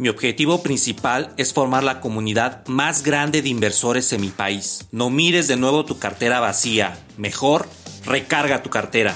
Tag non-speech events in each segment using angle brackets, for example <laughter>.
Mi objetivo principal es formar la comunidad más grande de inversores en mi país. No mires de nuevo tu cartera vacía. Mejor, recarga tu cartera.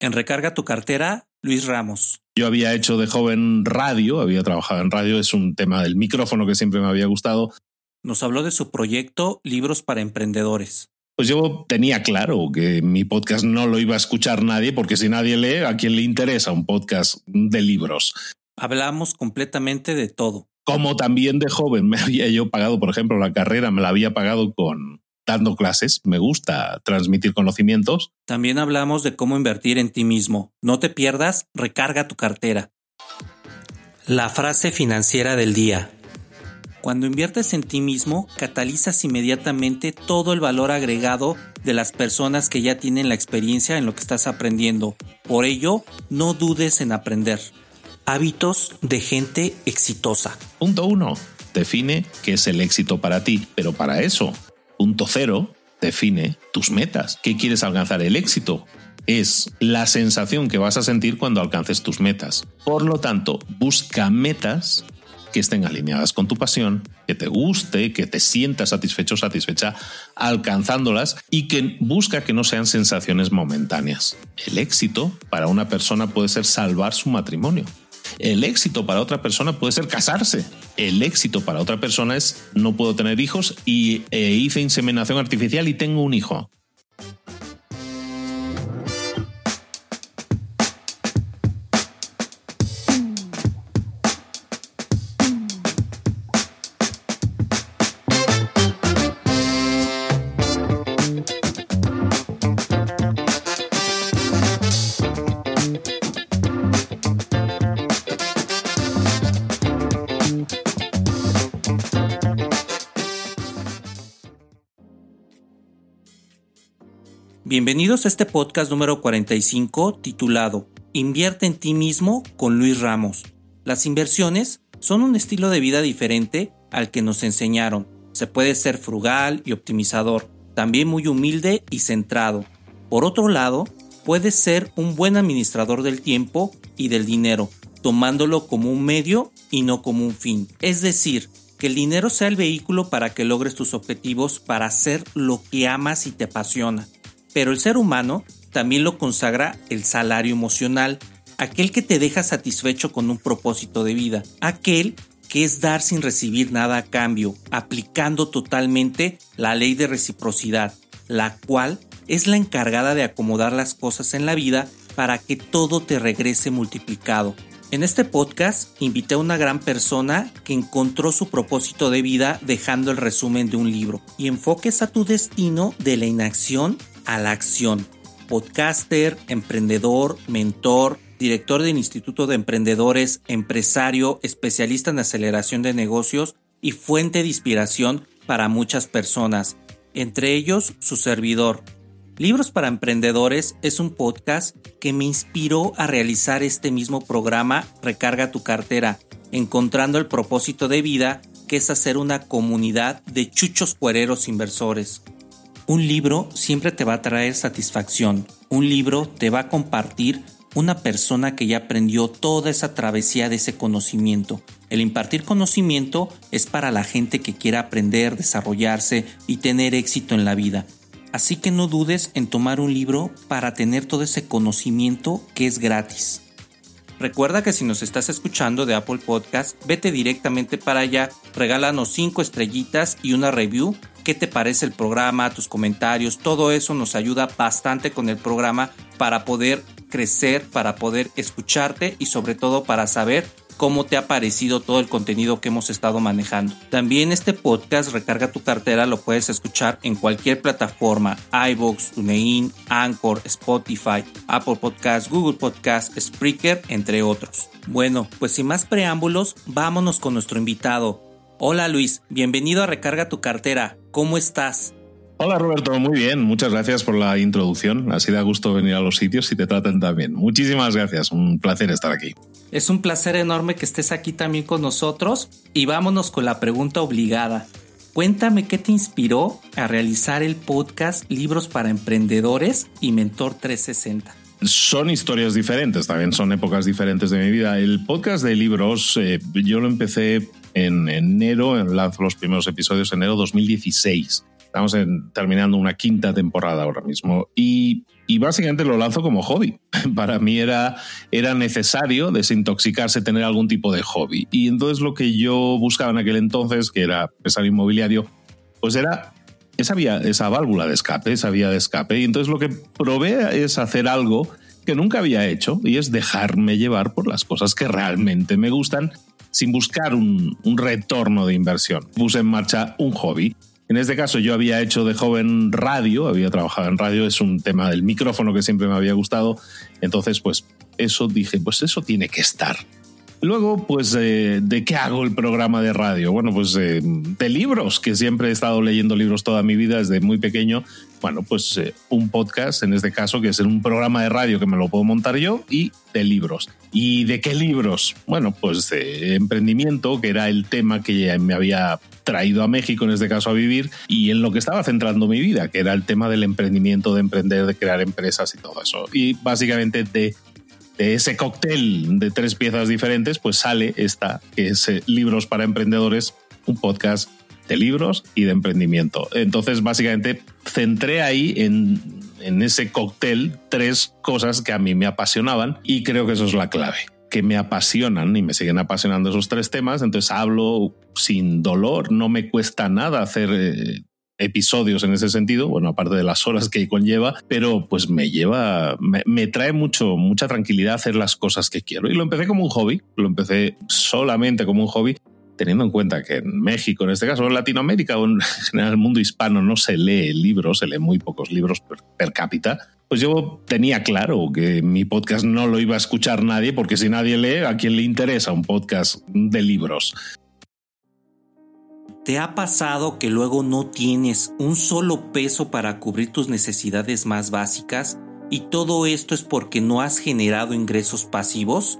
En Recarga tu cartera, Luis Ramos. Yo había hecho de joven radio, había trabajado en radio, es un tema del micrófono que siempre me había gustado. Nos habló de su proyecto Libros para Emprendedores. Pues yo tenía claro que mi podcast no lo iba a escuchar nadie, porque si nadie lee, ¿a quién le interesa un podcast de libros? Hablamos completamente de todo. Como también de joven <laughs> me había yo pagado, por ejemplo, la carrera, me la había pagado con dando clases, me gusta transmitir conocimientos. También hablamos de cómo invertir en ti mismo. No te pierdas, recarga tu cartera. La frase financiera del día. Cuando inviertes en ti mismo, catalizas inmediatamente todo el valor agregado de las personas que ya tienen la experiencia en lo que estás aprendiendo. Por ello, no dudes en aprender. Hábitos de gente exitosa. Punto 1. Define qué es el éxito para ti, pero para eso Punto cero, define tus metas. ¿Qué quieres alcanzar? El éxito es la sensación que vas a sentir cuando alcances tus metas. Por lo tanto, busca metas que estén alineadas con tu pasión, que te guste, que te sientas satisfecho satisfecha alcanzándolas y que busca que no sean sensaciones momentáneas. El éxito para una persona puede ser salvar su matrimonio. El éxito para otra persona puede ser casarse. El éxito para otra persona es no puedo tener hijos y eh, hice inseminación artificial y tengo un hijo. Bienvenidos a este podcast número 45 titulado Invierte en ti mismo con Luis Ramos. Las inversiones son un estilo de vida diferente al que nos enseñaron. Se puede ser frugal y optimizador, también muy humilde y centrado. Por otro lado, puedes ser un buen administrador del tiempo y del dinero, tomándolo como un medio y no como un fin. Es decir, que el dinero sea el vehículo para que logres tus objetivos para hacer lo que amas y te apasiona. Pero el ser humano también lo consagra el salario emocional, aquel que te deja satisfecho con un propósito de vida, aquel que es dar sin recibir nada a cambio, aplicando totalmente la ley de reciprocidad, la cual es la encargada de acomodar las cosas en la vida para que todo te regrese multiplicado. En este podcast invité a una gran persona que encontró su propósito de vida dejando el resumen de un libro y enfoques a tu destino de la inacción a la acción. Podcaster, emprendedor, mentor, director del Instituto de Emprendedores, empresario, especialista en aceleración de negocios y fuente de inspiración para muchas personas, entre ellos su servidor. Libros para Emprendedores es un podcast que me inspiró a realizar este mismo programa Recarga tu cartera, encontrando el propósito de vida que es hacer una comunidad de chuchos cuereros inversores. Un libro siempre te va a traer satisfacción. Un libro te va a compartir una persona que ya aprendió toda esa travesía de ese conocimiento. El impartir conocimiento es para la gente que quiera aprender, desarrollarse y tener éxito en la vida. Así que no dudes en tomar un libro para tener todo ese conocimiento que es gratis. Recuerda que si nos estás escuchando de Apple Podcast, vete directamente para allá, regálanos 5 estrellitas y una review qué te parece el programa, tus comentarios, todo eso nos ayuda bastante con el programa para poder crecer, para poder escucharte y sobre todo para saber cómo te ha parecido todo el contenido que hemos estado manejando. También este podcast Recarga tu cartera lo puedes escuchar en cualquier plataforma, iVoox, TuneIn, Anchor, Spotify, Apple Podcast, Google Podcast, Spreaker, entre otros. Bueno, pues sin más preámbulos, vámonos con nuestro invitado. Hola Luis, bienvenido a Recarga tu cartera. ¿Cómo estás? Hola Roberto, muy bien, muchas gracias por la introducción. Así da gusto venir a los sitios y te tratan también. Muchísimas gracias, un placer estar aquí. Es un placer enorme que estés aquí también con nosotros y vámonos con la pregunta obligada. Cuéntame qué te inspiró a realizar el podcast Libros para Emprendedores y Mentor 360 son historias diferentes, también son épocas diferentes de mi vida. El podcast de libros, eh, yo lo empecé en enero, lanzo los primeros episodios en enero 2016. Estamos terminando una quinta temporada ahora mismo y, básicamente lo lanzo como hobby. <laughs> Para mí era, era necesario desintoxicarse, tener algún tipo de hobby. Y entonces lo que yo buscaba en aquel entonces, que era empresario inmobiliario, pues era esa, vía, esa válvula de escape, esa vía de escape. Y entonces lo que probé es hacer algo que nunca había hecho y es dejarme llevar por las cosas que realmente me gustan sin buscar un, retorno de inversión. Puse en marcha un hobby en este caso yo había hecho de joven radio, había trabajado en radio, es un tema del micrófono que siempre me había gustado. Entonces, pues eso dije, pues eso tiene que estar. Luego, pues, eh, ¿de qué hago el programa de radio? Bueno, pues eh, de libros, que siempre he estado leyendo libros toda mi vida desde muy pequeño. Bueno, pues eh, un podcast, en este caso, que es un programa de radio que me lo puedo montar yo, y de libros. ¿Y de qué libros? Bueno, pues de emprendimiento, que era el tema que me había traído a México, en este caso a vivir, y en lo que estaba centrando mi vida, que era el tema del emprendimiento, de emprender, de crear empresas y todo eso. Y básicamente de de ese cóctel de tres piezas diferentes, pues sale esta, que es Libros para Emprendedores, un podcast de libros y de emprendimiento. Entonces, básicamente, centré ahí en, en ese cóctel tres cosas que a mí me apasionaban y creo que eso es la clave que me apasionan y me siguen apasionando esos tres temas, entonces hablo sin dolor, no me cuesta nada hacer eh, episodios en ese sentido, bueno, aparte de las horas que conlleva, pero pues me lleva, me, trae mucho, mucha tranquilidad hacer las cosas que quiero. Y lo empecé como un hobby, lo empecé solamente como un hobby, teniendo en cuenta que en México, en este caso en Latinoamérica o <laughs> en general el mundo hispano no se lee libros, se lee muy pocos libros per, per, cápita, pues yo tenía claro que mi podcast no lo iba a escuchar nadie, porque si nadie lee, ¿a quién le interesa un podcast de libros? ¿Te ha pasado que luego no tienes un solo peso para cubrir tus necesidades más básicas y todo esto es porque no has generado ingresos pasivos?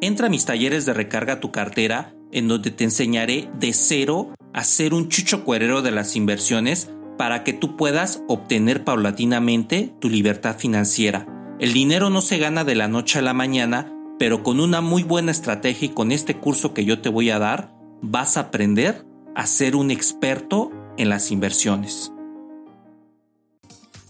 Entra a mis talleres de recarga tu cartera en donde te enseñaré de cero a ser un chucho cuerero de las inversiones para que tú puedas obtener paulatinamente tu libertad financiera. El dinero no se gana de la noche a la mañana, pero con una muy buena estrategia y con este curso que yo te voy a dar, vas a aprender a ser un experto en las inversiones.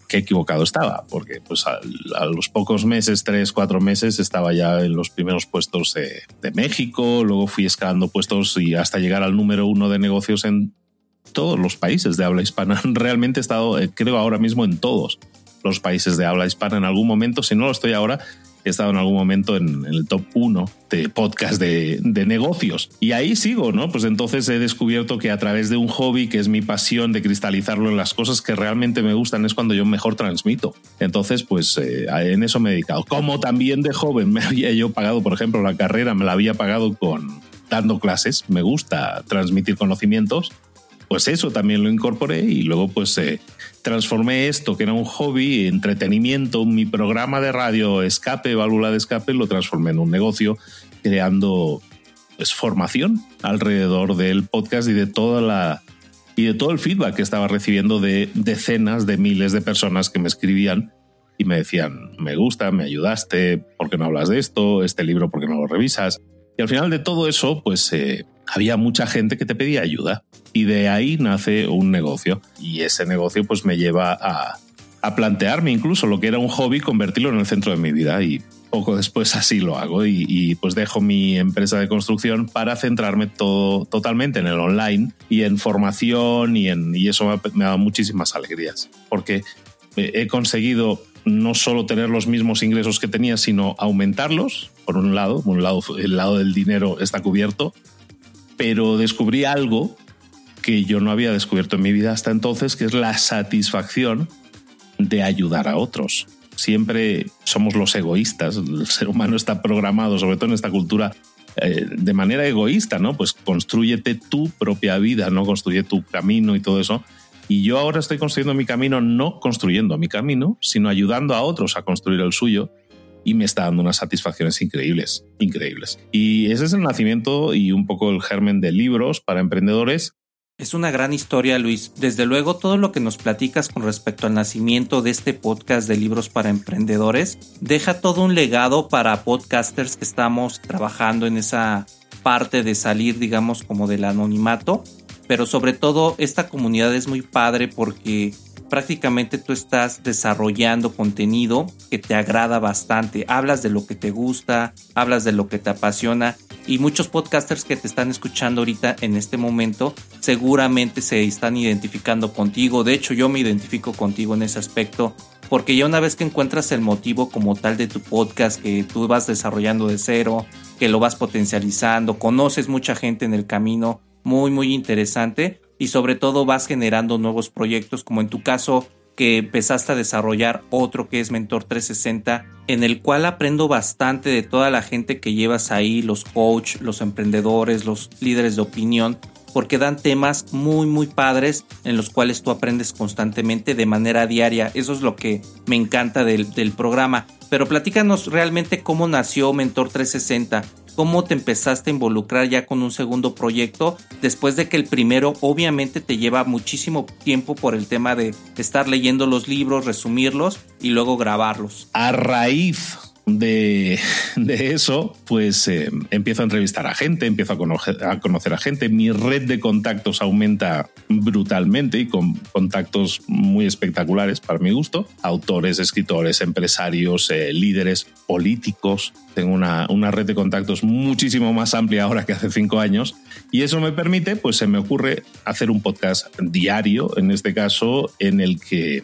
Qué equivocado estaba, porque pues a, los pocos meses, tres, cuatro meses, estaba ya en los primeros puestos de, de México, luego fui escalando puestos y hasta llegar al número uno de negocios en todos los países de habla hispana. <laughs> Realmente he estado, eh, creo ahora mismo, en todos los países de habla hispana en algún momento. Si no lo estoy ahora, he estado en algún momento en, el top 1 de podcast de, negocios. Y ahí sigo, ¿no? Pues entonces he descubierto que a través de un hobby, que es mi pasión de cristalizarlo en las cosas que realmente me gustan, es cuando yo mejor transmito. Entonces, pues eh, en eso me he dedicado. Como también de joven me <laughs> había yo pagado, por ejemplo, la carrera, me la había pagado con dando clases. Me gusta transmitir conocimientos. Pues eso también lo incorporé y luego pues eh, transformé esto, que era un hobby, entretenimiento, mi programa de radio escape, válvula de escape, lo transformé en un negocio, creando pues, formación alrededor del podcast y de toda la y de todo el feedback que estaba recibiendo de decenas de miles de personas que me escribían y me decían, me gusta, me ayudaste, ¿por qué no hablas de esto? Este libro, ¿por qué no lo revisas? Y al final de todo eso, pues eh, había mucha gente que te pedía ayuda y de ahí nace un negocio. Y ese negocio pues me lleva a, plantearme incluso lo que era un hobby convertirlo en el centro de mi vida. Y poco después así lo hago y, pues dejo mi empresa de construcción para centrarme todo totalmente en el online y en formación y, en, y eso me, me ha dado muchísimas alegrías. Porque he conseguido no solo tener los mismos ingresos que tenía, sino aumentarlos, por un lado, por un lado el lado del dinero está cubierto, pero descubrí algo que yo no había descubierto en mi vida hasta entonces, que es la satisfacción de ayudar a otros. Siempre somos los egoístas, el ser humano está programado, sobre todo en esta cultura, eh, de manera egoísta, ¿no? Pues construyete tu propia vida, ¿no? Construye tu camino y todo eso. Y yo ahora estoy construyendo mi camino, no construyendo mi camino, sino ayudando a otros a construir el suyo. Y me está dando unas satisfacciones increíbles, increíbles. Y ese es el nacimiento y un poco el germen de libros para emprendedores es una gran historia, Luis. Desde luego, todo lo que nos platicas con respecto al nacimiento de este podcast de libros para emprendedores deja todo un legado para podcasters que estamos trabajando en esa parte de salir, digamos, como del anonimato. Pero sobre todo, esta comunidad es muy padre porque prácticamente tú estás desarrollando contenido que te agrada bastante. Hablas de lo que te gusta, hablas de lo que te apasiona y muchos podcasters que te están escuchando ahorita en este momento seguramente se están identificando contigo. De hecho, yo me identifico contigo en ese aspecto porque ya una vez que encuentras el motivo como tal de tu podcast que tú vas desarrollando de cero, que lo vas potencializando, conoces mucha gente en el camino, muy muy interesante y sobre todo vas generando nuevos proyectos, como en tu caso que empezaste a desarrollar otro que es Mentor 360, en el cual aprendo bastante de toda la gente que llevas ahí, los coach, los emprendedores, los líderes de opinión, porque dan temas muy muy padres en los cuales tú aprendes constantemente de manera diaria. Eso es lo que me encanta del, del programa. Pero platícanos realmente cómo nació Mentor 360 cómo te empezaste a involucrar ya con un segundo proyecto después de que el primero obviamente te lleva muchísimo tiempo por el tema de estar leyendo los libros, resumirlos y luego grabarlos. A raíz de, eso, pues eh, empiezo a entrevistar a gente, empiezo a conocer, a gente, mi red de contactos aumenta brutalmente y con contactos muy espectaculares para mi gusto, autores, escritores, empresarios, eh, líderes, políticos, tengo una, una, red de contactos muchísimo más amplia ahora que hace cinco años. Y eso me permite, pues se me ocurre hacer un podcast diario, en este caso, en el que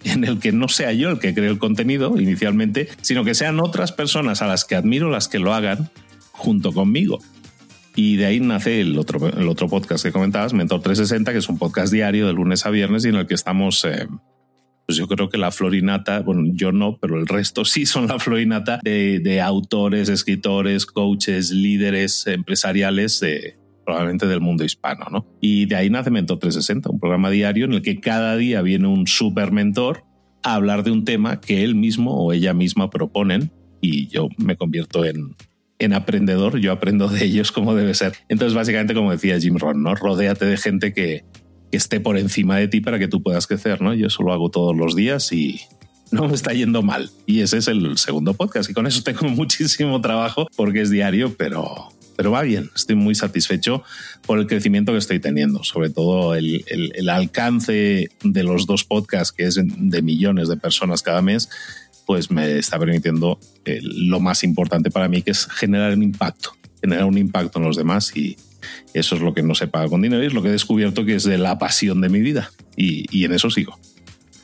<laughs> en el que no sea yo el que cree el contenido inicialmente, sino que sean otras personas a las que admiro las que lo hagan junto conmigo. Y de ahí nace el otro, el otro podcast que comentabas, Mentor 360, que es un podcast diario de lunes a viernes y en el que estamos, eh, pues yo creo que la florinata, bueno, yo no, pero el resto sí son la florinata de, de autores, escritores, coaches, líderes empresariales de, probablemente del mundo hispano, ¿no? Y de ahí nace Mentor 360, un programa diario en el que cada día viene un super mentor a hablar de un tema que él mismo o ella misma proponen y yo me convierto en, en aprendedor, yo aprendo de ellos como debe ser. Entonces, básicamente, como decía Jim Rohn, ¿no? Rodéate de gente que, que esté por encima de ti para que tú puedas crecer, ¿no? Yo eso lo hago todos los días y no me está yendo mal. Y ese es el segundo podcast y con eso tengo <laughs> muchísimo trabajo porque es diario, pero pero va bien, estoy muy satisfecho por el crecimiento que estoy teniendo, sobre todo el, alcance de los dos podcasts, que es de millones de personas cada mes, pues me está permitiendo eh, lo más importante para mí, que es generar un impacto, generar un impacto en los demás y eso es lo que no se paga con dinero y es lo que he descubierto que es de la pasión de mi vida y en eso sigo.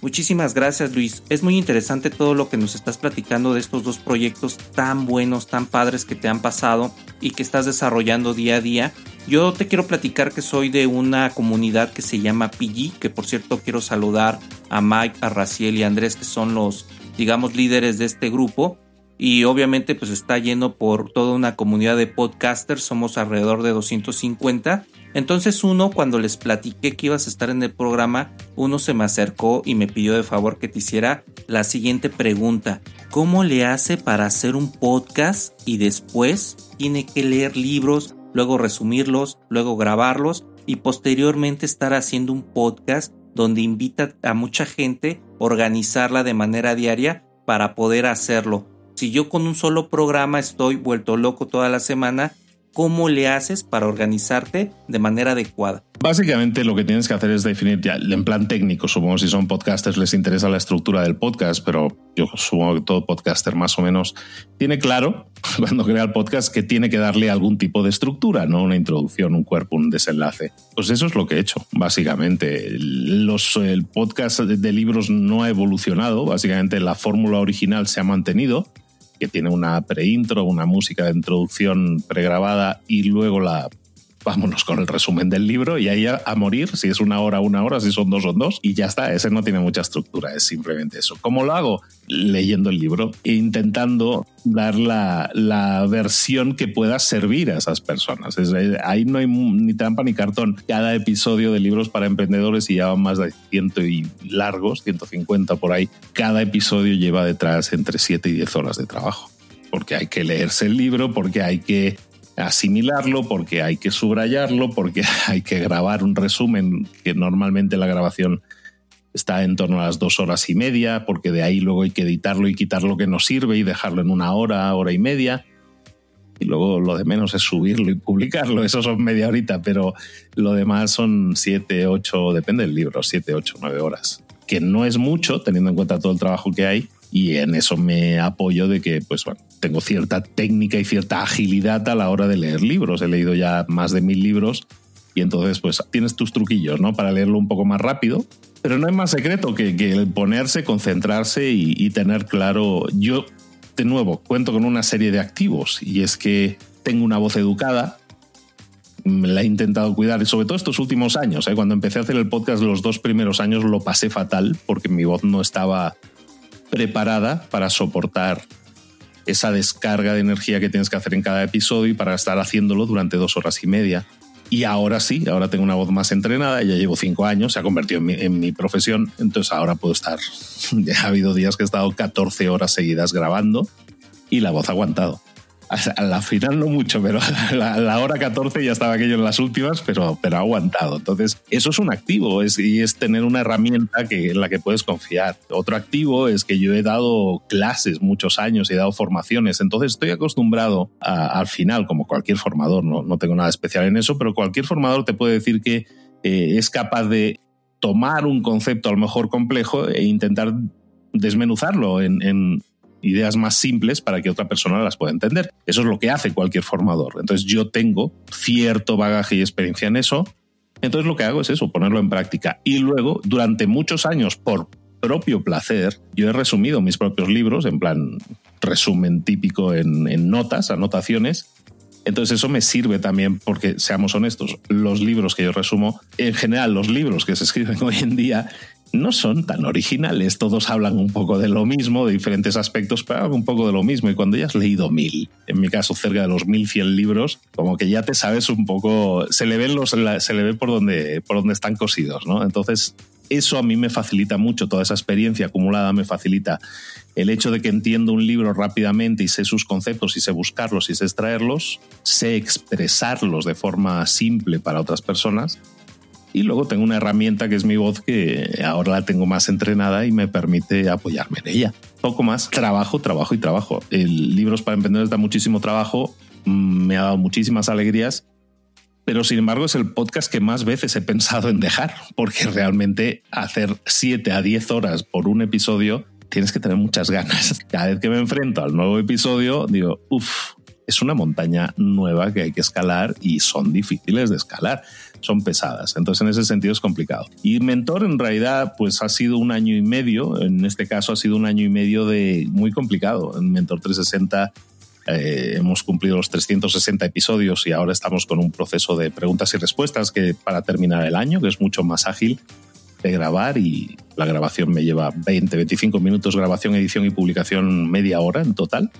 Muchísimas gracias Luis. Es muy interesante todo lo que nos estás platicando de estos dos proyectos tan buenos, tan padres que te han pasado y que estás desarrollando día a día. Yo te quiero platicar que soy de una comunidad que se llama PG, que por cierto quiero saludar a Mike, a Raciel y a Andrés, que son los, digamos, líderes de este grupo. Y obviamente pues está lleno por toda una comunidad de podcasters, somos alrededor de 250 entonces uno, cuando les platiqué que ibas a estar en el programa, uno se me acercó y me pidió de favor que te hiciera la siguiente pregunta. ¿Cómo le hace para hacer un podcast y después tiene que leer libros, luego resumirlos, luego grabarlos y posteriormente estar haciendo un podcast donde invita a mucha gente a organizarla de manera diaria para poder hacerlo? Si yo con un solo programa estoy vuelto loco toda la semana, ¿Cómo le haces para organizarte de manera adecuada? Básicamente lo que tienes que hacer es definir ya en plan técnico, supongo si son podcasters les interesa la estructura del podcast, pero yo supongo que todo podcaster más o menos tiene claro <laughs> cuando crea el podcast que tiene que darle algún tipo de estructura, ¿no? Una introducción, un cuerpo, un desenlace. Pues eso es lo que he hecho, básicamente. Los, el podcast de libros no ha evolucionado, básicamente la fórmula original se ha mantenido que tiene una pre-intro, una música de introducción pregrabada y luego la vámonos con el resumen del libro y ahí a, morir, si es una hora, una hora, si son dos, son dos, y ya está, ese no tiene mucha estructura, es simplemente eso. ¿Cómo lo hago? Leyendo el libro e intentando dar la, la versión que pueda servir a esas personas. ahí no hay ni trampa ni cartón. Cada episodio de libros para emprendedores y ya van más de ciento y largos, 150 por ahí, cada episodio lleva detrás entre 7 y 10 horas de trabajo porque hay que leerse el libro, porque hay que asimilarlo, porque hay que subrayarlo, porque <laughs> hay que grabar un resumen, que normalmente la grabación está en torno a las dos horas y media, porque de ahí luego hay que editarlo y quitar lo que no sirve y dejarlo en una hora, hora y media. Y luego lo de menos es subirlo y publicarlo, <laughs> eso son media horita, pero lo demás son siete, ocho, depende del libro, siete, ocho, nueve horas. Que no es mucho, teniendo en cuenta todo el trabajo que hay, y en eso me apoyo de que, pues bueno, tengo cierta técnica y cierta agilidad a la hora de leer libros. He leído ya más de mil libros y entonces pues tienes tus truquillos, ¿no? Para leerlo un poco más rápido. Pero no hay más secreto que, que el ponerse, concentrarse y, tener claro. Yo, de nuevo, cuento con una serie de activos y es que tengo una voz educada, me la he intentado cuidar, y sobre todo estos últimos años. ¿eh? Cuando empecé a hacer el podcast, los dos primeros años lo pasé fatal porque mi voz no estaba preparada para soportar esa descarga de energía que tienes que hacer en cada episodio y para estar haciéndolo durante dos horas y media. Y ahora sí, ahora tengo una voz más entrenada, ya llevo cinco años, se ha convertido en mi, profesión, entonces ahora puedo estar, <laughs> ya ha habido días que he estado 14 horas seguidas grabando y la voz ha aguantado. <laughs> A la final no mucho, pero a la, hora 14 ya estaba aquello en las últimas, pero, pero ha aguantado. Entonces, eso es un activo es, y es tener una herramienta que, en la que puedes confiar. Otro activo es que yo he dado clases muchos años, he dado formaciones, entonces estoy acostumbrado al final, como cualquier formador, no, no tengo nada especial en eso, pero cualquier formador te puede decir que eh, es capaz de tomar un concepto a lo mejor complejo e intentar desmenuzarlo en ideas más simples para que otra persona las pueda entender. Eso es lo que hace cualquier formador. Entonces yo tengo cierto bagaje y experiencia en eso. Entonces lo que hago es eso, ponerlo en práctica. Y luego, durante muchos años, por propio placer, yo he resumido mis propios libros, en plan resumen típico en, en notas, anotaciones, entonces eso me sirve también porque, seamos honestos, los libros que yo resumo, en general los libros que se escriben <laughs> hoy en día no son tan originales. Todos hablan un poco de lo mismo, de diferentes aspectos, pero hablan un poco de lo mismo. Y cuando ya has leído mil, en mi caso cerca de los mil cien libros, como que ya te sabes un poco, se le ven los, se le ve por donde, por donde están cosidos, ¿no? Entonces, eso a mí me facilita mucho, toda esa experiencia acumulada me facilita el hecho de que entiendo un libro rápidamente y sé sus conceptos y sé buscarlos y sé extraerlos, sé expresarlos de forma simple para otras personas y luego tengo una herramienta que es mi voz que ahora la tengo más entrenada y me permite apoyarme en ella. Poco más, trabajo, trabajo y trabajo. El Libros para Emprendedores da muchísimo trabajo, mm, me ha dado muchísimas alegrías, pero sin embargo es el podcast que más veces he pensado en dejar, porque realmente hacer 7 a 10 horas por un episodio tienes que tener muchas ganas. <laughs> Cada vez que me enfrento al nuevo episodio, digo, uff, es una montaña nueva que hay que escalar y son difíciles de escalar son pesadas. Entonces, en ese sentido es complicado. Y Mentor, en realidad, pues ha sido un año y medio. En este caso, ha sido un año y medio de muy complicado. En Mentor 360 eh, hemos cumplido los 360 episodios y ahora estamos con un proceso de preguntas y respuestas que para terminar el año, que es mucho más ágil de grabar y la grabación me lleva 20, 25 minutos, grabación, edición y publicación media hora en total.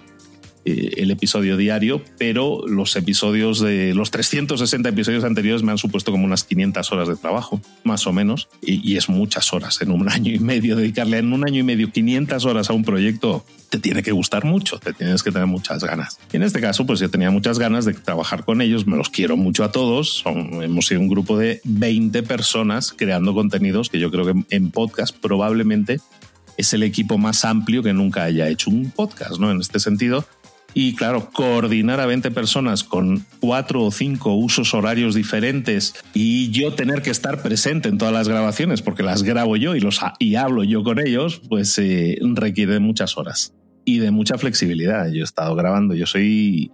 Eh, el episodio diario, pero los episodios de los 360 episodios anteriores me han supuesto como unas 500 horas de trabajo, más o menos, y, es muchas horas en un <laughs> año y medio. Dedicarle en un año y medio 500 horas a un proyecto te tiene que gustar mucho, te tienes que tener muchas ganas. Y en este caso, pues yo tenía muchas ganas de trabajar con ellos, me los quiero mucho a todos. hemos sido un grupo de 20 personas creando contenidos que yo creo que en podcast probablemente es el equipo más amplio que nunca haya hecho un podcast, ¿no? En este sentido, y claro, coordinar a 20 personas con cuatro o cinco usos horarios diferentes y yo tener que estar presente en todas las grabaciones porque las grabo yo y, los, y hablo yo con ellos, pues eh, requiere muchas horas y de mucha flexibilidad. Yo he estado grabando, yo soy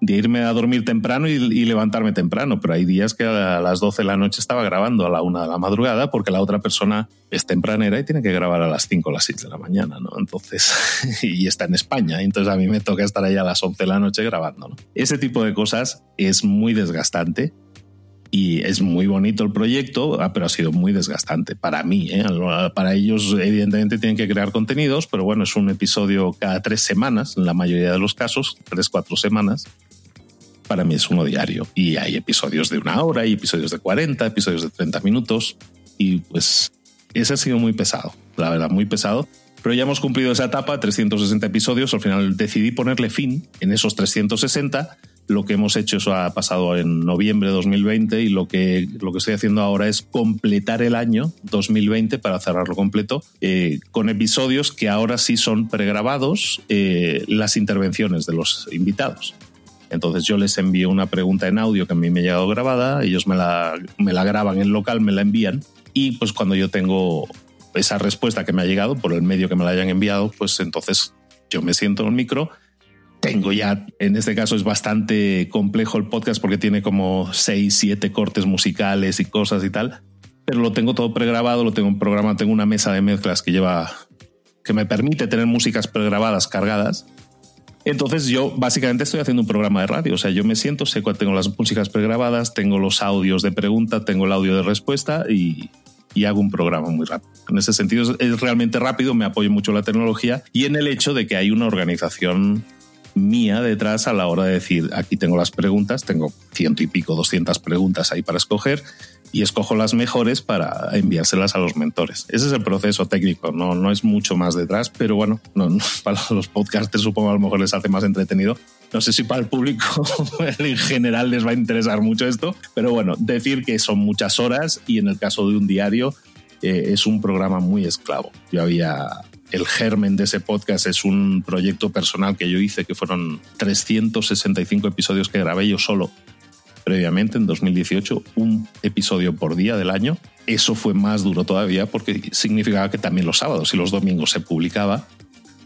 de irme a dormir temprano y, levantarme temprano, pero hay días que a las 12 de la noche estaba grabando a la 1 de la madrugada porque la otra persona es tempranera y tiene que grabar a las 5 o las 6 de la mañana, ¿no? Entonces, <laughs> y está en España, entonces a mí me toca estar ahí a las 11 de la noche grabando, ¿no? Ese tipo de cosas es muy desgastante y es muy bonito el proyecto, ah, pero ha sido muy desgastante para mí. ¿eh? Para ellos, evidentemente, tienen que crear contenidos, pero bueno, es un episodio cada tres semanas, en la mayoría de los casos, tres, cuatro semanas. Para mí es uno diario. Y hay episodios de una hora, hay episodios de 40, episodios de 30 minutos. Y pues ese ha sido muy pesado, la verdad, muy pesado. Pero ya hemos cumplido esa etapa, 360 episodios. Al final decidí ponerle fin en esos 360 lo que hemos hecho, eso ha pasado en noviembre de 2020 y lo que, lo que estoy haciendo ahora es completar el año 2020 para cerrarlo completo eh, con episodios que ahora sí son pregrabados eh, las intervenciones de los invitados. Entonces yo les envío una pregunta en audio que a mí me ha llegado grabada, ellos me la, me la graban en local, me la envían y pues cuando yo tengo esa respuesta que me ha llegado por el medio que me la hayan enviado, pues entonces yo me siento en el micro tengo ya, en este caso es bastante complejo el podcast porque tiene como seis, siete cortes musicales y cosas y tal, pero lo tengo todo pregrabado, lo tengo un programa, tengo una mesa de mezclas que lleva, que me permite tener músicas pregrabadas cargadas. Entonces yo básicamente estoy haciendo un programa de radio, o sea, yo me siento, sé cuál tengo las músicas pregrabadas, tengo los audios de pregunta, tengo el audio de respuesta y, y hago un programa muy rápido. En ese sentido es realmente rápido, me apoyo mucho en la tecnología y en el hecho de que hay una organización mía detrás a la hora de decir, aquí tengo las preguntas, tengo ciento y pico, doscientas preguntas ahí para escoger y escojo las mejores para enviárselas a los mentores. Ese es el proceso técnico, no, no es mucho más detrás, pero bueno, para los podcasters supongo a lo mejor les hace más entretenido. No sé si para el público <laughs> en general les va a interesar mucho esto, pero bueno, decir que son muchas horas y en el caso de un diario eh, es un programa muy esclavo. Yo había el germen de ese podcast es un proyecto personal que yo hice, que fueron 365 episodios que grabé yo solo previamente en 2018, un episodio por día del año. Eso fue más duro todavía porque significaba que también los sábados y los domingos se publicaba.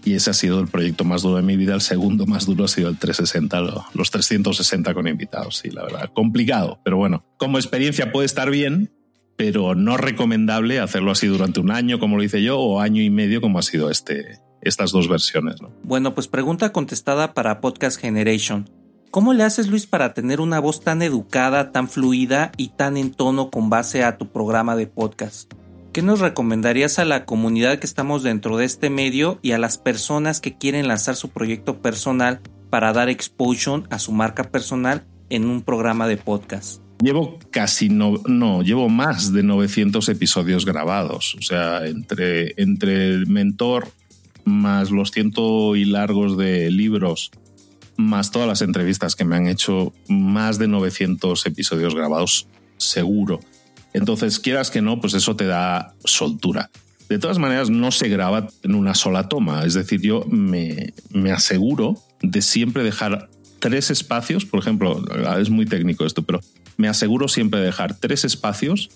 Y ese ha sido el proyecto más duro de mi vida. El segundo más duro ha sido el 360, los 360 con invitados. Sí, la verdad, complicado. Pero bueno, como experiencia puede estar bien, pero no recomendable hacerlo así durante un año, como lo hice yo, o año y medio, como ha sido este, estas dos versiones. Bueno, pues pregunta contestada para Podcast Generation. ¿Cómo le haces, Luis, para tener una voz tan educada, tan fluida y tan en tono con base a tu programa de podcast? ¿Qué nos recomendarías a la comunidad que estamos dentro de este medio y a las personas que quieren lanzar su proyecto personal para dar exposure a su marca personal en un programa de podcast? Llevo casi no, no, llevo más de 900 episodios grabados. O sea, entre, entre el mentor más los ciento y largos de libros, más todas las entrevistas que me han hecho, más de 900 episodios grabados, seguro. Entonces, quieras que no, pues eso te da soltura. De todas maneras, no se graba en una sola toma. Es decir, yo me, me aseguro de siempre dejar tres espacios. Por ejemplo, es muy técnico esto, pero me aseguro siempre de dejar tres espacios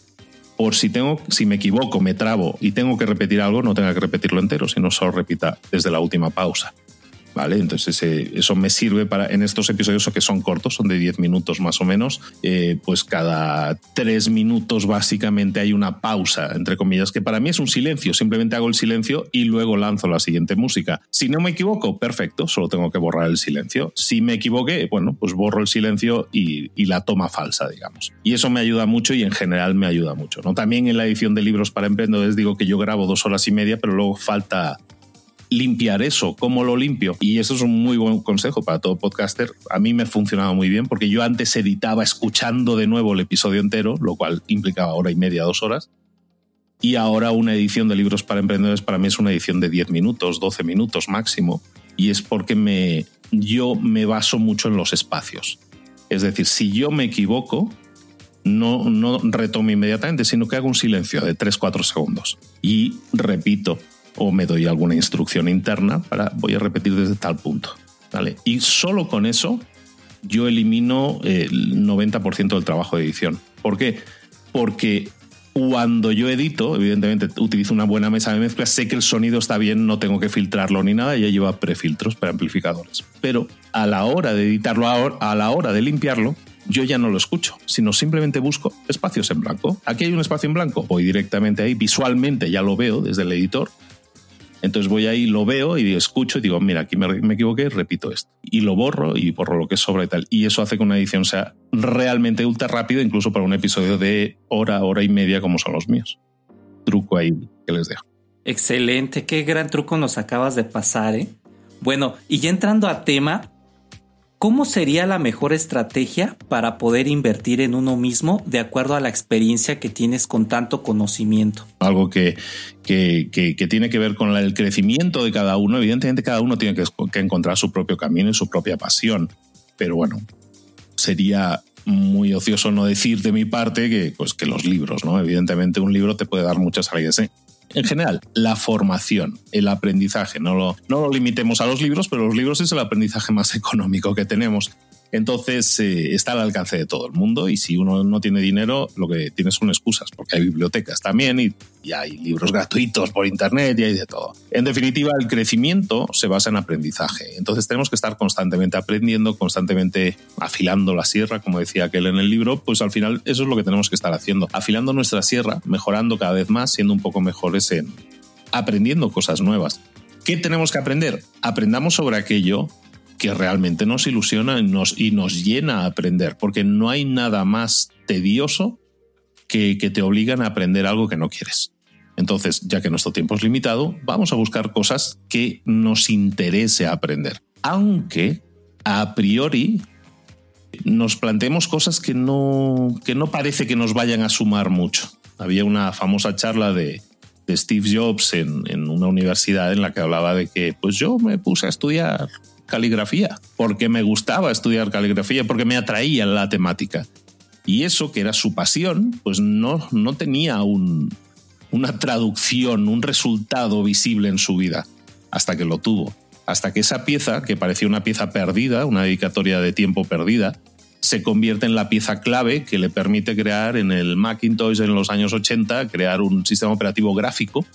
por si tengo, si me equivoco, me trabo y tengo que repetir algo, no tenga que repetirlo entero, sino solo repita desde la última pausa. ¿Vale? Entonces eso me sirve para, en estos episodios que son cortos, son de 10 minutos más o menos, eh, pues cada 3 minutos básicamente hay una pausa, entre comillas, que para mí es un silencio, simplemente hago el silencio y luego lanzo la siguiente música. Si no me equivoco, perfecto, solo tengo que borrar el silencio. Si me equivoqué, bueno, pues borro el silencio y, y la toma falsa, digamos. Y eso me ayuda mucho y en general me ayuda mucho. ¿no? También en la edición de libros para emprendedores digo que yo grabo dos horas y media, pero luego falta limpiar eso, cómo lo limpio. Y eso es un muy buen consejo para todo podcaster. A mí me funcionaba muy bien porque yo antes editaba escuchando de nuevo el episodio entero, lo cual implicaba hora y media, dos horas. Y ahora una edición de libros para emprendedores para mí es una edición de 10 minutos, 12 minutos máximo. Y es porque me, yo me baso mucho en los espacios. Es decir, si yo me equivoco, no, no retomo inmediatamente, sino que hago un silencio de 3-4 segundos. Y repito o me doy alguna instrucción interna para voy a repetir desde tal punto. ¿vale? Y solo con eso yo elimino el 90% del trabajo de edición. ¿Por qué? Porque cuando yo edito, evidentemente utilizo una buena mesa de mezclas, sé que el sonido está bien, no tengo que filtrarlo ni nada, ya lleva prefiltros para amplificadores. Pero a la hora de editarlo, a la hora de limpiarlo, yo ya no lo escucho, sino simplemente busco espacios en blanco. Aquí hay un espacio en blanco, voy directamente ahí, visualmente ya lo veo desde el editor Entonces voy ahí, lo veo y escucho y digo, mira, aquí me, me equivoqué, repito esto. Y lo borro y borro lo que sobra y tal. Y eso hace que una edición sea realmente ultra rápida, incluso para un episodio de hora, hora y media como son los míos. Truco ahí que les dejo. Excelente, qué gran truco nos acabas de pasar, ¿eh? Bueno, y ya entrando a tema, ¿cómo sería la mejor estrategia para poder invertir en uno mismo de acuerdo a la experiencia que tienes con tanto conocimiento? Algo que, que, que, tiene que ver con el crecimiento de cada uno. Evidentemente cada uno tiene que, encontrar su propio camino y su propia pasión. Pero bueno, sería muy ocioso no decir de mi parte que, pues, que los libros, ¿no? Evidentemente un libro te puede dar muchas salidas. ¿eh? En general, la formación, el aprendizaje. No lo, no lo limitemos a los libros, pero los libros es el aprendizaje más <laughs> económico que tenemos. Entonces eh, está al alcance de todo el mundo y si uno no tiene dinero, lo que tiene son excusas, porque hay bibliotecas también y, hay libros gratuitos por internet y hay de todo. En definitiva, el crecimiento se basa en aprendizaje. Entonces tenemos que estar constantemente aprendiendo, constantemente afilando la sierra, como decía aquel en el libro, pues al final eso es lo que tenemos que estar haciendo, afilando nuestra sierra, mejorando cada vez más, siendo un poco mejores en aprendiendo cosas nuevas. ¿Qué tenemos que aprender? Aprendamos sobre aquello que realmente nos ilusiona y nos, y nos llena a aprender, porque no hay nada más tedioso que, que te obligan a aprender algo que no quieres. Entonces, ya que nuestro tiempo es limitado, vamos a buscar cosas que nos interese aprender. Aunque a priori nos planteemos cosas que no, que no parece que nos vayan a sumar mucho. Había una famosa charla de, de Steve Jobs en, en, una universidad en la que hablaba de que pues yo me puse a estudiar caligrafía, porque me gustaba estudiar caligrafía, porque me atraía la temática. Y eso, que era su pasión, pues no, no tenía un, una traducción, un resultado visible en su vida, hasta que lo tuvo. Hasta que esa pieza, que parecía una pieza perdida, una dedicatoria de tiempo perdida, se convierte en la pieza clave que le permite crear en el Macintosh en los años 80, crear un sistema operativo gráfico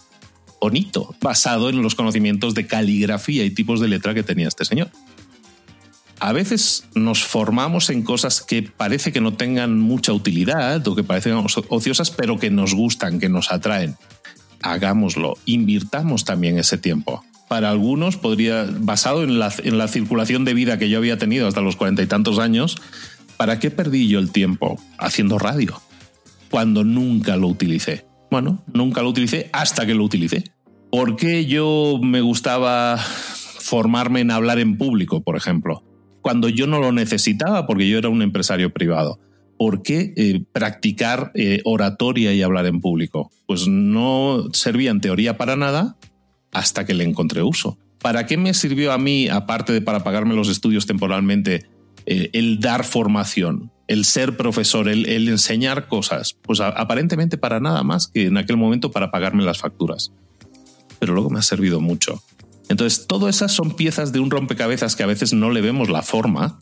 bonito, basado en los conocimientos de caligrafía y tipos de letra que tenía este señor. A veces nos formamos en cosas que parece que no tengan mucha utilidad o que parecen ociosas, pero que nos gustan, que nos atraen. Hagámoslo, invirtamos también ese tiempo. Para algunos podría, basado en la, en la circulación de vida que yo había tenido hasta los cuarenta y tantos años, ¿para qué perdí yo el tiempo haciendo radio? Cuando nunca lo utilicé. Bueno, nunca lo utilicé hasta que lo utilicé. ¿Por qué yo me gustaba formarme en hablar en público, por ejemplo? Cuando yo no lo necesitaba porque yo era un empresario privado. ¿Por qué eh, practicar eh, oratoria y hablar en público? Pues no servía en teoría para nada hasta que le encontré uso. ¿Para qué me sirvió a mí, aparte de para pagarme los estudios temporalmente, eh, el dar formación? el ser profesor, el, enseñar cosas, pues aparentemente para nada más que en aquel momento para pagarme las facturas. Pero luego me ha servido mucho. Entonces, todas esas son piezas de un rompecabezas que a veces no le vemos la forma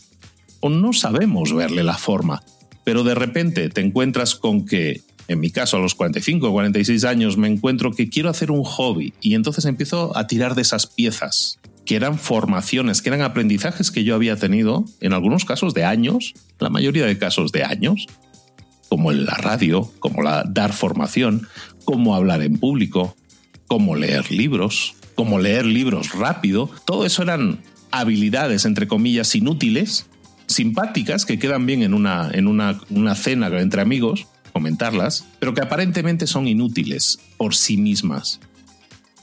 o no sabemos verle la forma. Pero de repente te encuentras con que, en mi caso a los 45 o 46 años, me encuentro que quiero hacer un hobby y entonces empiezo a tirar de esas piezas que eran formaciones, que eran aprendizajes que yo había tenido, en algunos casos de años, la mayoría de casos de años, como en la radio, como la dar formación, como hablar en público, como leer libros, como leer libros rápido, todo eso eran habilidades, entre comillas, inútiles, simpáticas, que quedan bien en una, en una, una cena entre amigos, comentarlas, pero que aparentemente son inútiles por sí mismas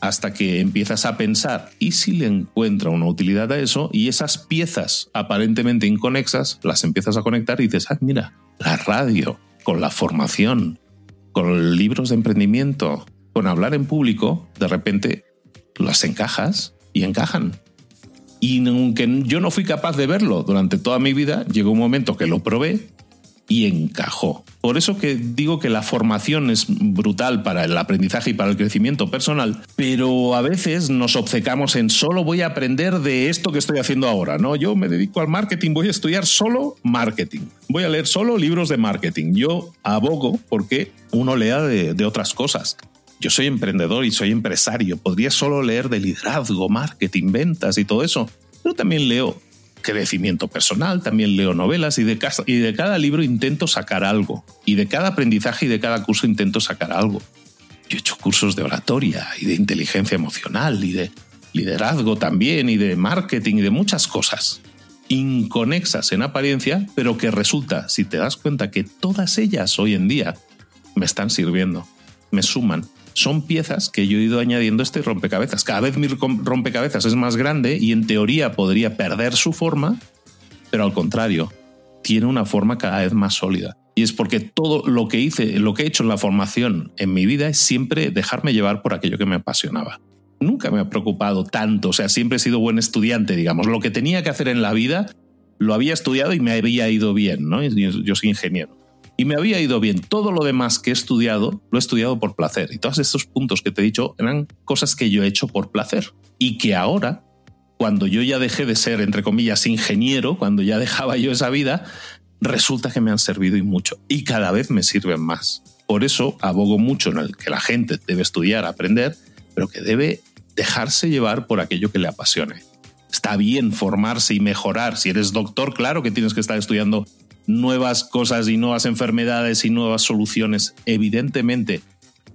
hasta que empiezas a pensar, ¿y si le encuentra una utilidad a eso? Y esas piezas aparentemente inconexas las empiezas a conectar y dices, ah, mira, la radio, con la formación, con libros de emprendimiento, con hablar en público, de repente las encajas y encajan. Y aunque yo no fui capaz de verlo durante toda mi vida, llegó un momento que lo probé y encajó. Por eso que digo que la formación es brutal para el aprendizaje y para el crecimiento personal, pero a veces nos obcecamos en solo voy a aprender de esto que estoy haciendo ahora, ¿no? Yo me dedico al marketing, voy a estudiar solo marketing, voy a leer solo libros de marketing. Yo abogo porque uno lea de, de otras cosas. Yo soy emprendedor y soy empresario, podría solo leer de liderazgo, marketing, ventas y todo eso, pero también leo crecimiento personal, también leo novelas y de, y de cada libro intento sacar algo. Y de cada aprendizaje y de cada curso intento sacar algo. Yo he hecho cursos de oratoria y de inteligencia emocional y de liderazgo también y de marketing y de muchas cosas inconexas en apariencia, pero que resulta, si te das cuenta que todas ellas hoy en día me están sirviendo, me suman. Son piezas que yo he ido añadiendo este rompecabezas. Cada vez mi rompecabezas es más grande y en teoría podría perder su forma, pero al contrario, tiene una forma cada vez más sólida. Y es porque todo lo que hice, lo que he hecho en la formación en mi vida es siempre dejarme llevar por aquello que me apasionaba. Nunca me ha preocupado tanto, o sea, siempre he sido buen estudiante, digamos. Lo que tenía que hacer en la vida lo había estudiado y me había ido bien, ¿no? Yo soy ingeniero y me había ido bien. Todo lo demás que he estudiado, lo he estudiado por placer. Y todos estos puntos que te he dicho eran cosas que yo he hecho por placer. Y que ahora, cuando yo ya dejé de ser, entre comillas, ingeniero, cuando ya dejaba yo esa vida, resulta que me han servido y mucho. Y cada vez me sirven más. Por eso abogo mucho en el que la gente debe estudiar, aprender, pero que debe dejarse llevar por aquello que le apasione. Está bien formarse y mejorar. Si eres doctor, claro que tienes que estar estudiando nuevas cosas y nuevas enfermedades y nuevas soluciones, evidentemente.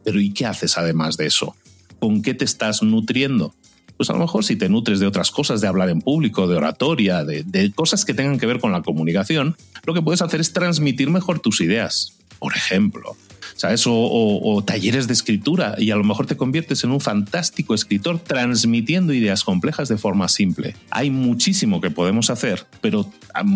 Pero ¿y qué haces además de eso? ¿Con qué te estás nutriendo? Pues a lo mejor si te nutres de otras cosas, de hablar en público, de oratoria, de, cosas que tengan que ver con la comunicación, lo que puedes hacer es transmitir mejor tus ideas. Por ejemplo, ¿sabes? O, talleres de escritura y a lo mejor te conviertes en un fantástico escritor transmitiendo ideas complejas de forma simple. Hay muchísimo que podemos hacer, pero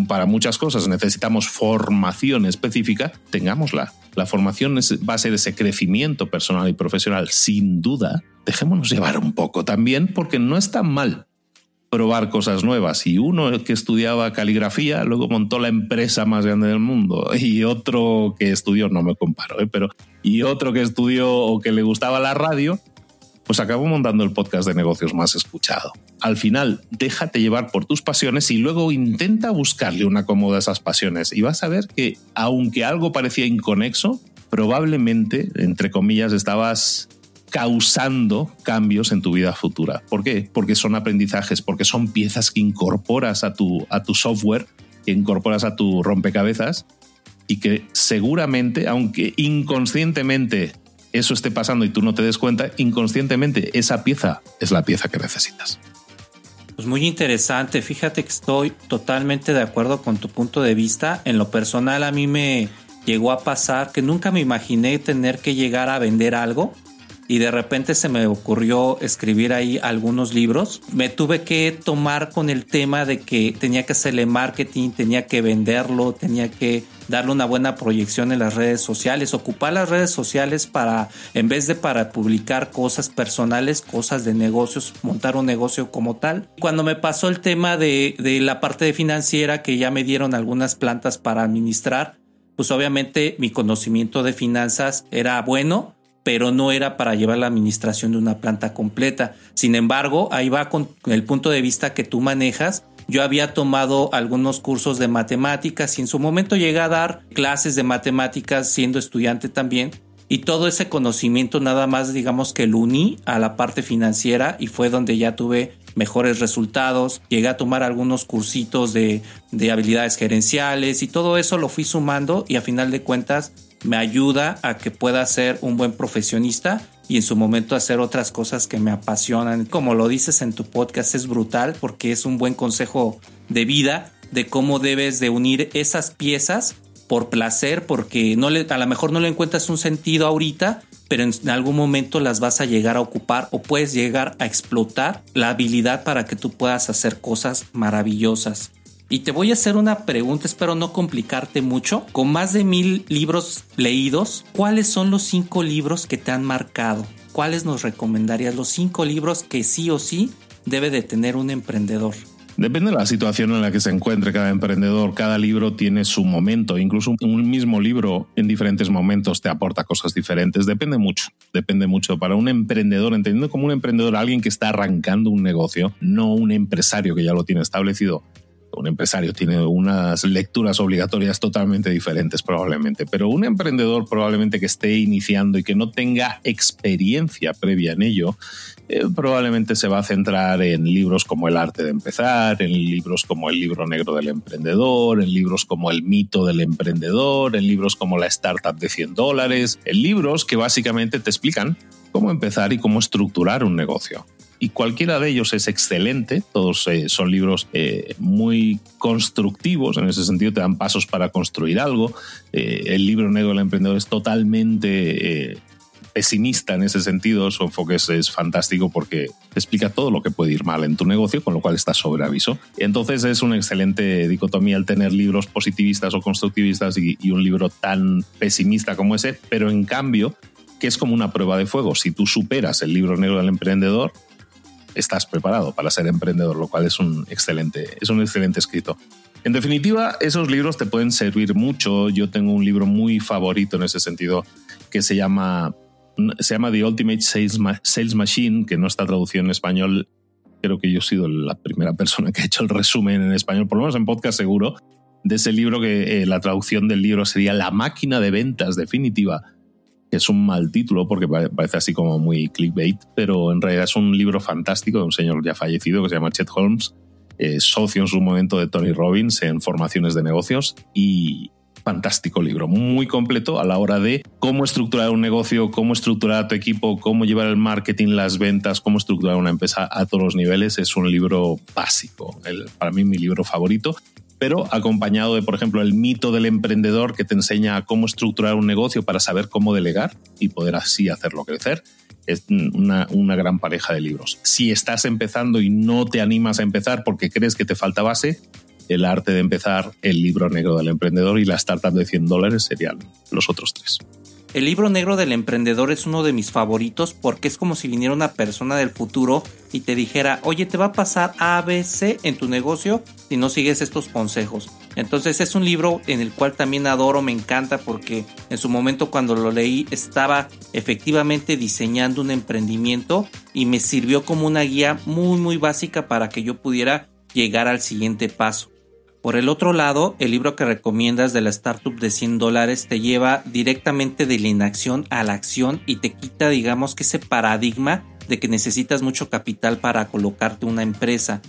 para muchas cosas necesitamos formación específica, tengámosla. La formación va a ser ese crecimiento personal y profesional, sin duda. Dejémonos llevar un poco también, porque no es tan mal probar cosas nuevas. Y uno que estudiaba caligrafía, luego montó la empresa más grande del mundo. Y otro que estudió, no me comparo, ¿eh? pero y otro que estudió o que le gustaba la radio, pues acabó montando el podcast de negocios más escuchado. Al final, déjate llevar por tus pasiones y luego intenta buscarle una acomodo a esas pasiones. Y vas a ver que, aunque algo parecía inconexo, probablemente, entre comillas, estabas causando cambios en tu vida futura. ¿Por qué? Porque son aprendizajes, porque son piezas que incorporas a tu, a tu software, que incorporas a tu rompecabezas y que seguramente, aunque inconscientemente eso esté pasando y tú no te des cuenta, inconscientemente esa pieza es la pieza que necesitas. Pues muy interesante, fíjate que estoy totalmente de acuerdo con tu punto de vista. En lo personal a mí me llegó a pasar que nunca me imaginé tener que llegar a vender algo y de repente se me ocurrió escribir ahí algunos libros. Me tuve que tomar con el tema de que tenía que hacerle marketing, tenía que venderlo, tenía que darle una buena proyección en las redes sociales, ocupar las redes sociales para, en vez de para publicar cosas personales, cosas de negocios, montar un negocio como tal. Cuando me pasó el tema de, de la parte de financiera, que ya me dieron algunas plantas para administrar, pues obviamente mi conocimiento de finanzas era bueno, pero no era para llevar la administración de una planta completa. Sin embargo, ahí va con el punto de vista que tú manejas. Yo había tomado algunos cursos de matemáticas y en su momento llegué a dar clases de matemáticas siendo estudiante también. Y todo ese conocimiento nada más digamos que lo uní a la parte financiera y fue donde ya tuve mejores resultados. Llegué a tomar algunos cursitos de, de habilidades gerenciales y todo eso lo fui sumando y a final de cuentas me ayuda a que pueda ser un buen profesionista y en su momento hacer otras cosas que me apasionan. Como lo dices en tu podcast, es brutal porque es un buen consejo de vida de cómo debes de unir esas piezas por placer, porque no a lo mejor no le encuentras un sentido ahorita, pero en algún momento las vas a llegar a ocupar o puedes llegar a explotar la habilidad para que tú puedas hacer cosas maravillosas. Y te voy a hacer una pregunta, espero no complicarte mucho. Con más de mil libros leídos, ¿cuáles son los cinco libros que te han marcado? ¿Cuáles nos recomendarías? Los cinco libros que sí o sí debe de tener un emprendedor. Depende de la situación en la que se encuentre cada emprendedor. Cada libro tiene su momento. Incluso un mismo libro en diferentes momentos te aporta cosas diferentes. Depende mucho. Depende mucho. Para un emprendedor, entendiendo como un emprendedor alguien que está arrancando un negocio, no un empresario que ya lo tiene establecido, Un empresario tiene unas lecturas obligatorias totalmente diferentes probablemente, pero un emprendedor probablemente que esté iniciando y que no tenga experiencia previa en ello, eh, probablemente se va a centrar en libros como El arte de empezar, en libros como El libro negro del emprendedor, en libros como El mito del emprendedor, en libros como La startup de 100 dólares, en libros que básicamente te explican cómo empezar y cómo estructurar un negocio y cualquiera de ellos es excelente. Todos eh, son libros eh, muy constructivos, en ese sentido te dan pasos para construir algo. el libro negro del emprendedor es totalmente pesimista en ese sentido, su enfoque es, fantástico porque explica todo lo que puede ir mal en tu negocio, con lo cual estás sobre aviso. Entonces es una excelente dicotomía el tener libros positivistas o constructivistas y un libro tan pesimista como ese, pero en cambio, que es como una prueba de fuego. Si tú superas el libro negro del emprendedor, estás preparado para ser emprendedor, lo cual es un excelente, es un excelente escrito. En definitiva, esos libros te pueden servir mucho. Yo tengo un libro muy favorito en ese sentido que se llama se llama The Ultimate Sales, Machine, que no está traducido en español. Creo que yo he sido la primera persona que ha hecho el resumen en español, por lo menos en podcast seguro, de ese libro que eh, la traducción del libro sería La máquina de ventas definitiva, que es un mal título porque parece así como muy clickbait, pero en realidad es un libro fantástico de un señor ya fallecido que se llama Chet Holmes, eh, socio en su momento de Tony Robbins en formaciones de negocios y, fantástico libro, muy completo a la hora de cómo estructurar un negocio, cómo estructurar tu equipo, cómo llevar el marketing, las ventas, cómo estructurar una empresa a todos los niveles. Es un libro básico, para mí mi libro favorito pero acompañado de, por ejemplo, el mito del emprendedor que te enseña cómo estructurar un negocio para saber cómo delegar y poder así hacerlo crecer. Es una, una, gran pareja de libros. Si estás empezando y no te animas a empezar porque crees que te falta base, el arte de empezar, el libro negro del emprendedor y la startup de 100 dólares serían los otros tres. El libro negro del emprendedor es uno de mis favoritos porque es como si viniera una persona del futuro y te dijera, oye, te va a pasar ABC en tu negocio si no sigues estos consejos. Entonces es un libro en el cual también adoro, me encanta porque en su momento cuando lo leí estaba efectivamente diseñando un emprendimiento y me sirvió como una guía muy muy básica para que yo pudiera llegar al siguiente paso. Por el otro lado, el libro que recomiendas de la startup de 100 dólares te lleva directamente de la inacción a la acción y te quita, digamos, que ese paradigma de que necesitas mucho capital para colocarte una empresa.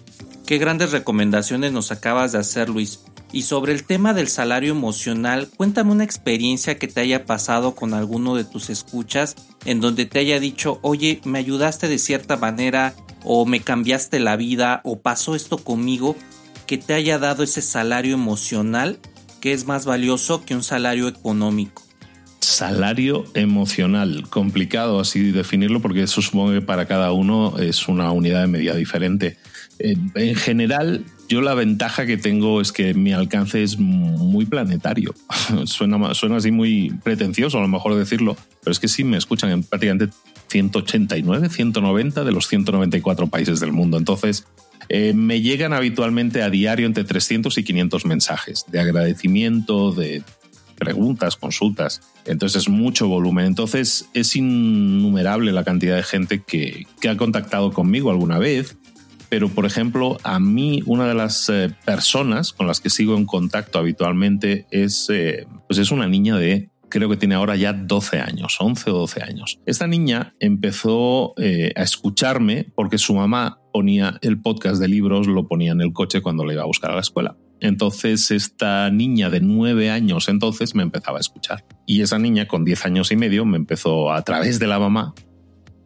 Qué grandes recomendaciones nos acabas de hacer, Luis. Y sobre el tema del salario emocional, cuéntame una experiencia que te haya pasado con alguno de tus escuchas en donde te haya dicho, oye, me ayudaste de cierta manera, o me cambiaste la vida, o pasó esto conmigo, que te haya dado ese salario emocional que es más valioso que un salario económico. Salario emocional, complicado así definirlo porque eso supongo que para cada uno es una unidad de medida diferente. Eh, en general, yo la ventaja que tengo es que mi alcance es muy planetario. <laughs> suena, suena así muy pretencioso a lo mejor decirlo, pero es que sí me escuchan en prácticamente 189, 190 de los 194 países del mundo. Entonces, eh, me llegan habitualmente a diario entre 300 y 500 mensajes de agradecimiento, de preguntas, consultas. Entonces es mucho volumen. Entonces es innumerable la cantidad de gente que, ha contactado conmigo alguna vez. Pero, por ejemplo, a mí una de las eh, personas con las que sigo en contacto habitualmente es, eh, pues es una niña de creo que tiene ahora ya 12 años, 11 o 12 años. Esta niña empezó a escucharme porque su mamá ponía el podcast de libros, lo ponía en el coche cuando le iba a buscar a la escuela. Entonces esta niña de nueve años entonces me empezaba a escuchar. Y esa niña con diez años y medio me empezó a través de la mamá,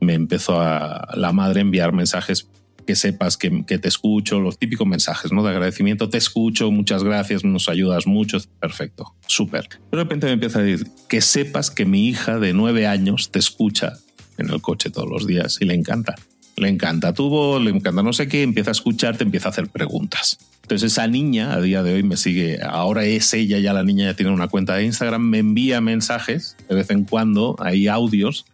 me empezó a la madre enviar mensajes que sepas que, te escucho, los típicos mensajes ¿no? de agradecimiento, te escucho, muchas gracias, nos ayudas mucho, perfecto, súper. Pero de repente me empieza a decir que sepas que mi hija de nueve años te escucha en el coche todos los días y le encanta le encanta tu voz, le encanta no sé qué, empieza a escucharte, empieza a hacer preguntas. Entonces esa niña a día de hoy me sigue, ahora es ella, ya la niña ya tiene una cuenta de Instagram, me envía mensajes de vez en cuando, hay audios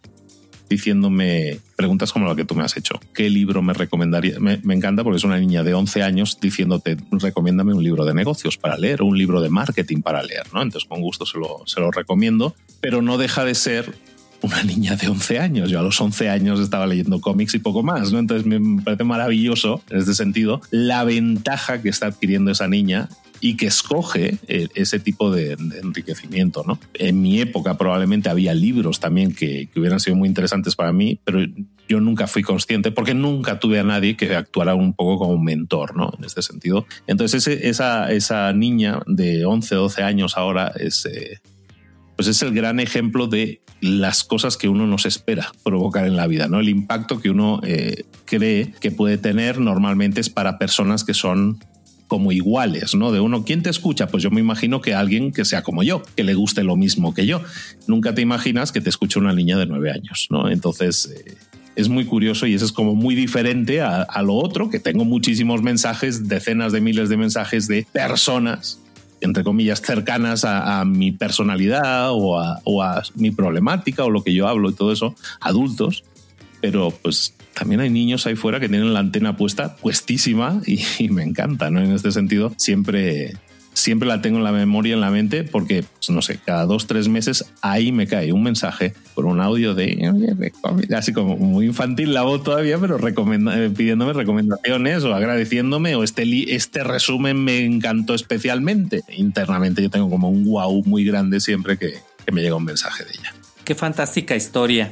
diciéndome preguntas como la que tú me has hecho. ¿Qué libro me recomendaría? Me, encanta porque es una niña de 11 años diciéndote, recomiéndame un libro de negocios para leer o un libro de marketing para leer, ¿no? Entonces con gusto se lo, se lo recomiendo, pero no deja de ser una niña de 11 años. Yo a los 11 años estaba leyendo cómics y poco más, ¿no? Entonces me parece maravilloso en este sentido la ventaja que está adquiriendo esa niña y que escoge eh, ese tipo de, enriquecimiento. ¿no? En mi época probablemente había libros también que, hubieran sido muy interesantes para mí, pero yo nunca fui consciente porque nunca tuve a nadie que actuara un poco como un mentor, ¿no? En este sentido. Entonces esa, esa niña de 11, 12 años ahora es... Eh, pues es el gran ejemplo de las cosas que uno nos espera provocar en la vida, ¿no? El impacto que uno eh, cree que puede tener normalmente es para personas que son como iguales, ¿no? De uno, ¿quién te escucha? Pues yo me imagino que alguien que sea como yo, que le guste lo mismo que yo. Nunca te imaginas que te escuche una niña de nueve años, ¿no? Entonces, eh, es muy curioso y eso es como muy diferente a, lo otro, que tengo muchísimos mensajes, decenas de miles de mensajes de personas entre comillas, cercanas a, mi personalidad o a, mi problemática o lo que yo hablo y todo eso, adultos, pero pues también hay niños ahí fuera que tienen la antena puesta, puestísima, y, me encanta, ¿no? En este sentido, siempre, siempre la tengo en la memoria, en la mente, porque, pues, no sé, cada dos, tres meses ahí me cae un mensaje con un audio de, así como muy infantil la voz todavía, pero eh, pidiéndome recomendaciones o agradeciéndome o este, este resumen me encantó especialmente. Internamente yo tengo como un wow muy grande siempre que, que me llega un mensaje de ella. Qué fantástica historia.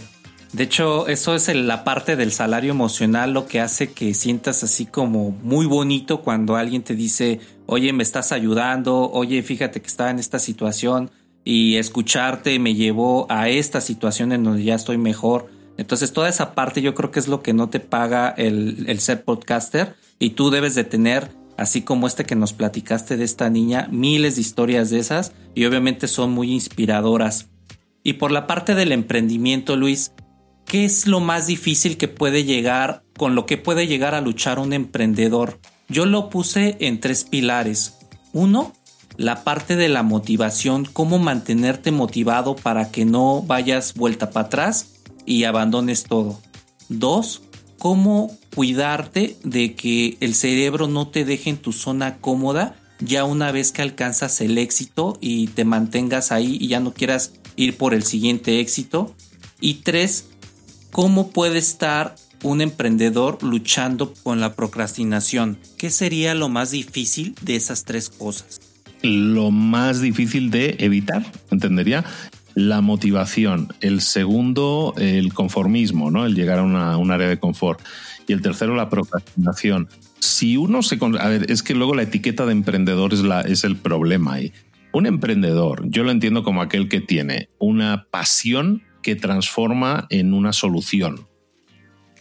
De hecho, eso es la parte del salario emocional lo que hace que sientas así como muy bonito cuando alguien te dice, oye, me estás ayudando, oye, fíjate que estaba en esta situación y escucharte me llevó a esta situación en donde ya estoy mejor. Entonces, toda esa parte yo creo que es lo que no te paga el, el ser podcaster y tú debes de tener así como este que nos platicaste de esta niña, miles de historias de esas y obviamente son muy inspiradoras. Y por la parte del emprendimiento, Luis, ¿qué es lo más difícil que puede llegar, con lo que puede llegar a luchar un emprendedor? Yo lo puse en tres pilares. Uno, la parte de la motivación, cómo mantenerte motivado para que no vayas vuelta para atrás y abandones todo. Dos, cómo cuidarte de que el cerebro no te deje en tu zona cómoda ya una vez que alcanzas el éxito y te mantengas ahí y ya no quieras ir por el siguiente éxito. Y tres, ¿Cómo puede estar un emprendedor luchando con la procrastinación? ¿Qué sería lo más difícil de esas tres cosas? Lo más difícil de evitar, entendería, la motivación. El segundo, el conformismo, ¿no? El llegar a una, un área de confort. Y el tercero, la procrastinación. Si uno se... A ver, es que luego la etiqueta de emprendedor es, la, es el problema ahí. Un emprendedor, yo lo entiendo como aquel que tiene una pasión que transforma en una solución.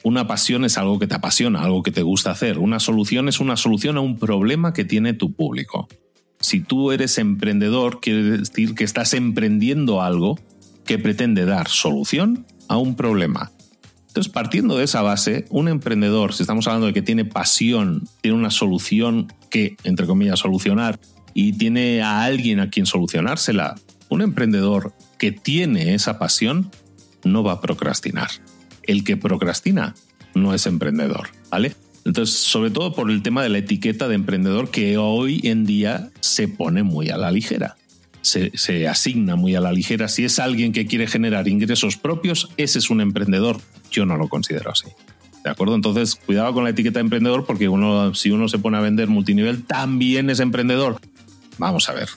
Una pasión es algo que te apasiona, algo que te gusta hacer. Una solución es una solución a un problema que tiene tu público. Si tú eres emprendedor, quiere decir que estás emprendiendo algo que pretende dar solución a un problema. Entonces, partiendo de esa base, un emprendedor, si estamos hablando de que tiene pasión, tiene una solución que, entre comillas, solucionar y tiene a alguien a quien solucionársela, un emprendedor que tiene esa pasión no va a procrastinar. El que procrastina no es emprendedor, ¿vale? Entonces, sobre todo por el tema de la etiqueta de emprendedor que hoy en día se pone muy a la ligera. Se, asigna muy a la ligera. Si es alguien que quiere generar ingresos propios, ese es un emprendedor. Yo no lo considero así. ¿De acuerdo? Entonces, cuidado con la etiqueta de emprendedor porque uno, si uno se pone a vender multinivel, también es emprendedor. Vamos a ver,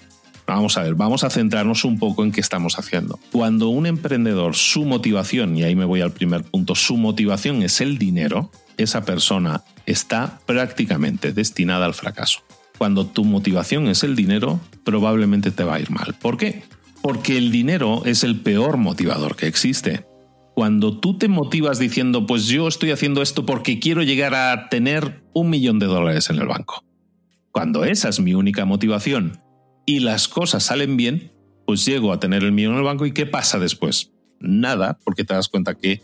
Vamos a ver, vamos a centrarnos un poco en qué estamos haciendo. Cuando un emprendedor, su motivación, y ahí me voy al primer punto, su motivación es el dinero, esa persona está prácticamente destinada al fracaso. Cuando tu motivación es el dinero, probablemente te va a ir mal. ¿Por qué? Porque el dinero es el peor motivador que existe. Cuando tú te motivas diciendo, pues yo estoy haciendo esto porque quiero llegar a tener un millón de dólares en el banco. Cuando esa es mi única motivación y las cosas salen bien, pues llego a tener el millón en el banco y ¿qué pasa después? Nada, porque te das cuenta que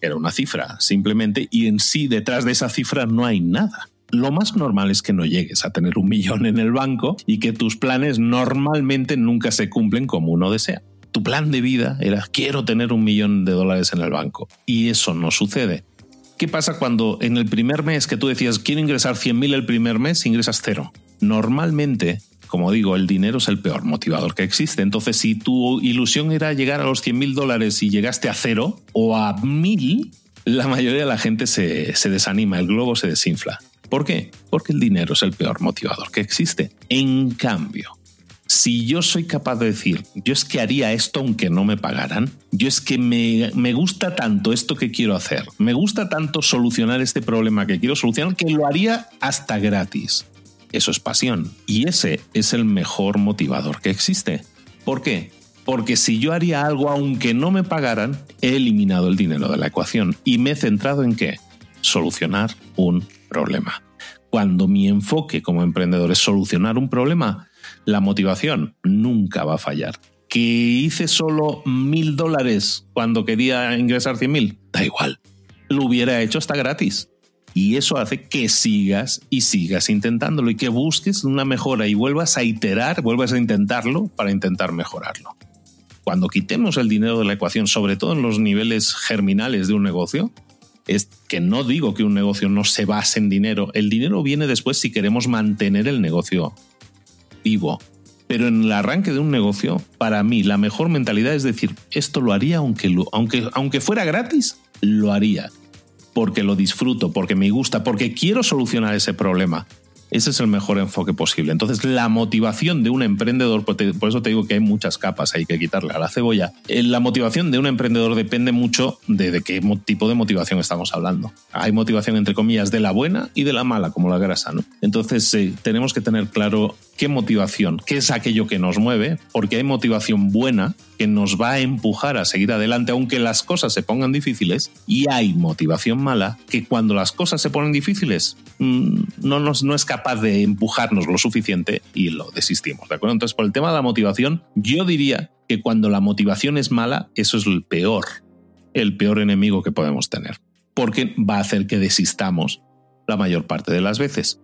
era una cifra, simplemente, y en sí detrás de esa cifra no hay nada. Lo más normal es que no llegues a tener un <laughs> millón en el banco y que tus planes normalmente nunca se cumplen como uno desea. Tu plan de vida era quiero tener un millón de dólares en el banco y eso no sucede. ¿Qué pasa cuando en el primer mes que tú decías quiero ingresar 100.000 el primer mes ingresas cero? Normalmente como digo, el dinero es el peor motivador que existe. Entonces, si tu ilusión era llegar a los 100 mil dólares y llegaste a cero o a mil, la mayoría de la gente se, se desanima, el globo se desinfla. ¿Por qué? Porque el dinero es el peor motivador que existe. En cambio, si yo soy capaz de decir, yo es que haría esto aunque no me pagaran, yo es que me, me, gusta tanto esto que quiero hacer, me gusta tanto solucionar este problema que quiero solucionar, que lo haría hasta gratis. Eso es pasión. Y ese es el mejor motivador que existe. ¿Por qué? Porque si yo haría algo aunque no me pagaran, he eliminado el dinero de la ecuación y me he centrado en qué? Solucionar un problema. Cuando mi enfoque como emprendedor es solucionar un problema, la motivación nunca va a fallar. ¿Que hice solo mil dólares cuando quería ingresar cien mil? Da igual. Lo hubiera hecho hasta gratis. Y eso hace que sigas y sigas intentándolo y que busques una mejora y vuelvas a iterar, vuelvas a intentarlo para intentar mejorarlo. Cuando quitemos el dinero de la ecuación, sobre todo en los niveles germinales de un negocio, es que no digo que un negocio no se base en dinero. El dinero viene después si queremos mantener el negocio vivo. Pero en el arranque de un negocio, para mí, la mejor mentalidad es decir, esto lo haría aunque, aunque, aunque fuera gratis, lo haría porque lo disfruto, porque me gusta, porque quiero solucionar ese problema. Ese es el mejor enfoque posible. Entonces, la motivación de un emprendedor, por eso te digo que hay muchas capas, hay que quitarle a la cebolla. Eh, la motivación de un emprendedor depende mucho de, de qué tipo de motivación estamos hablando. Hay motivación, entre comillas, de la buena y de la mala, como la grasa, ¿no? Entonces, eh, tenemos que tener claro qué motivación, qué es aquello que nos mueve, porque hay motivación buena que nos va a empujar a seguir adelante aunque las cosas se pongan difíciles y hay motivación mala que cuando las cosas se ponen difíciles mm, no, nos, no es capaz de empujarnos lo suficiente y lo desistimos, ¿de acuerdo? Entonces por el tema de la motivación yo diría que cuando la motivación es mala eso es el peor, el peor enemigo que podemos tener porque va a hacer que desistamos la mayor parte de las veces.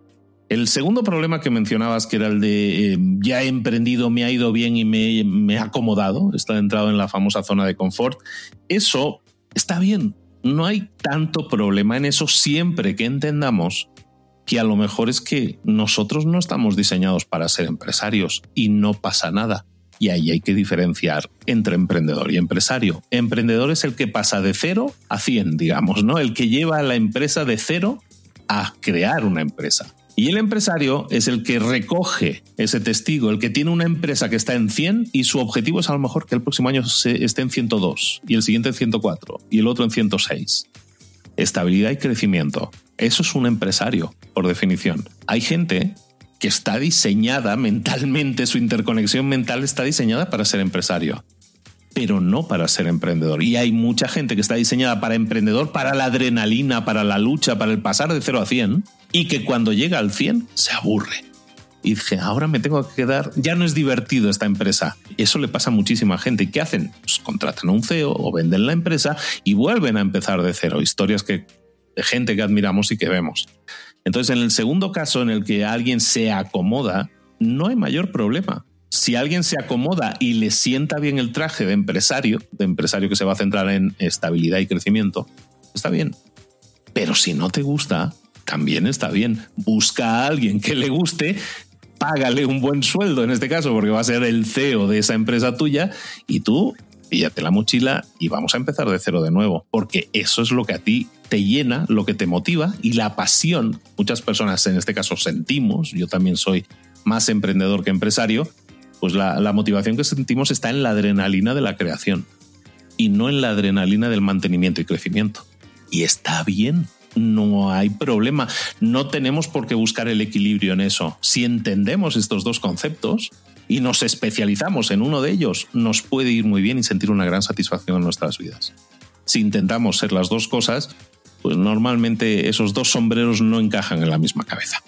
El segundo problema que mencionabas, que era el de eh, ya he emprendido, me ha ido bien y me, me he acomodado, está entrado en la famosa zona de confort, eso está bien. No hay tanto problema en eso siempre que entendamos que a lo mejor es que nosotros no estamos diseñados para ser empresarios y no pasa nada. Y ahí hay que diferenciar entre emprendedor y empresario. Emprendedor es el que pasa de cero a cien, digamos, ¿no? El que lleva a la empresa de cero a crear una empresa. Y el empresario es el que recoge ese testigo, el que tiene una empresa que está en 100 y su objetivo es a lo mejor que el próximo año esté en 102 y el siguiente en 104 y el otro en 106. Estabilidad y crecimiento. Eso es un empresario, por definición. Hay gente que está diseñada mentalmente, su interconexión mental está diseñada para ser empresario pero no para ser emprendedor. Y hay mucha gente que está diseñada para emprendedor, para la adrenalina, para la lucha, para el pasar de 0 a 100, y que cuando llega al 100 se aburre. Y dije, ahora me tengo que quedar, ya no es divertido esta empresa. Eso le pasa a muchísima gente. ¿Qué hacen? Pues contratan a un CEO o venden la empresa y vuelven a empezar de cero. Historias que, de gente que admiramos y que vemos. Entonces, en el segundo caso en el que alguien se acomoda, no hay mayor problema si alguien se acomoda y le sienta bien el traje de empresario, de empresario que se va a centrar en estabilidad y crecimiento, está bien. Pero si no te gusta, también está bien. Busca a alguien que le guste, págale un buen sueldo en este caso, porque va a ser el CEO de esa empresa tuya y tú píllate la mochila y vamos a empezar de cero de nuevo, porque eso es lo que a ti te llena, lo que te motiva y la pasión. Muchas personas en este caso sentimos, yo también soy más emprendedor que empresario, pues la, motivación que sentimos está en la adrenalina de la creación y no en la adrenalina del mantenimiento y crecimiento. Y está bien, no hay problema. No tenemos por qué buscar el equilibrio en eso. Si entendemos estos dos conceptos y nos especializamos en uno de ellos, nos puede ir muy bien y sentir una gran satisfacción en nuestras vidas. Si intentamos ser las dos cosas, pues normalmente esos dos sombreros no encajan en la misma cabeza.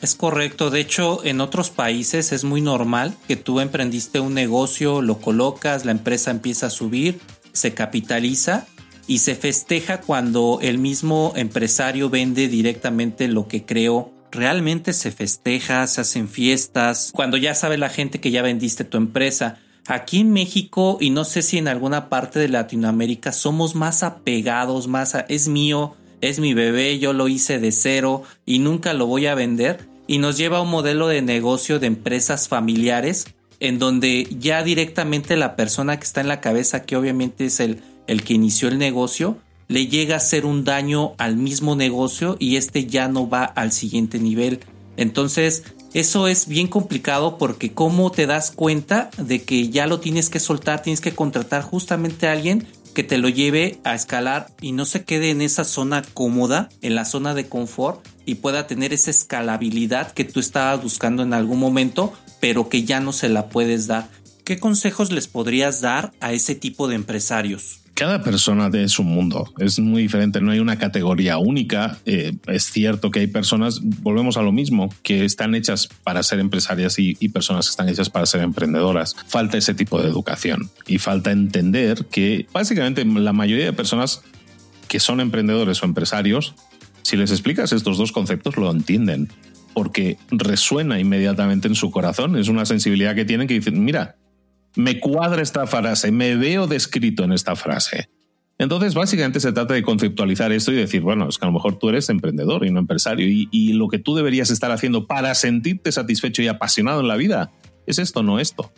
Es correcto, de hecho en otros países es muy normal que tú emprendiste un negocio, lo colocas, la empresa empieza a subir, se capitaliza y se festeja cuando el mismo empresario vende directamente lo que creó. Realmente se festeja, se hacen fiestas, cuando ya sabe la gente que ya vendiste tu empresa. Aquí en México y no sé si en alguna parte de Latinoamérica somos más apegados, más a, es mío, es mi bebé, yo lo hice de cero y nunca lo voy a vender y nos lleva a un modelo de negocio de empresas familiares en donde ya directamente la persona que está en la cabeza, que obviamente es el, el que inició el negocio, le llega a hacer un daño al mismo negocio y este ya no va al siguiente nivel. Entonces, eso es bien complicado porque cómo te das cuenta de que ya lo tienes que soltar, tienes que contratar justamente a alguien que te lo lleve a escalar y no se quede en esa zona cómoda, en la zona de confort y pueda tener esa escalabilidad que tú estabas buscando en algún momento, pero que ya no se la puedes dar. ¿Qué consejos les podrías dar a ese tipo de empresarios? Cada persona de su mundo, es muy diferente, no hay una categoría única. Eh, es cierto que hay personas, volvemos a lo mismo, que están hechas para ser empresarias y, y, personas que están hechas para ser emprendedoras. Falta ese tipo de educación y falta entender que básicamente la mayoría de personas que son emprendedores o empresarios, si les explicas estos dos conceptos, lo entienden porque resuena inmediatamente en su corazón. Es una sensibilidad que tienen que dicen, mira, me cuadra esta frase, me veo descrito en esta frase. Entonces, básicamente se trata de conceptualizar esto y decir, bueno, es que a lo mejor tú eres emprendedor y no empresario y, lo que tú deberías estar haciendo para sentirte satisfecho y apasionado en la vida es esto, no esto.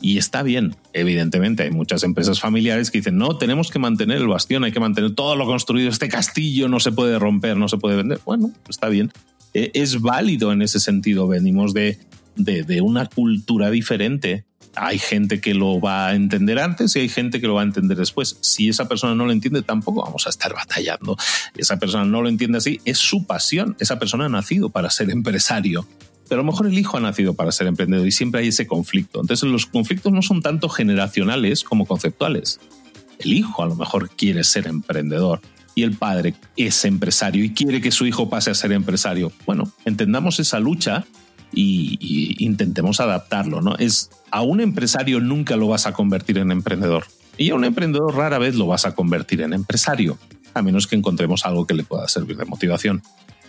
Y está bien, evidentemente, hay muchas empresas familiares que dicen, no, tenemos que mantener el bastión, hay que mantener todo lo construido, este castillo no se puede romper, no se puede vender. Bueno, está bien, e, es válido en ese sentido, venimos de, de una cultura diferente hay gente que lo va a entender antes y hay gente que lo va a entender después. Si esa persona no lo entiende, tampoco vamos a estar <laughs> batallando. Esa persona no lo entiende así, es su pasión. Esa persona ha nacido para ser empresario. Pero a lo mejor el hijo ha nacido para ser emprendedor y siempre hay ese conflicto. Entonces los conflictos no son tanto generacionales como conceptuales. El hijo a lo mejor quiere ser emprendedor y el padre es empresario y quiere que su hijo pase a ser empresario. Bueno, entendamos esa lucha y, intentemos adaptarlo, ¿no? Es a un empresario nunca lo vas a convertir en emprendedor y a un emprendedor rara vez lo vas a convertir en empresario, a menos que encontremos algo que le pueda servir de motivación.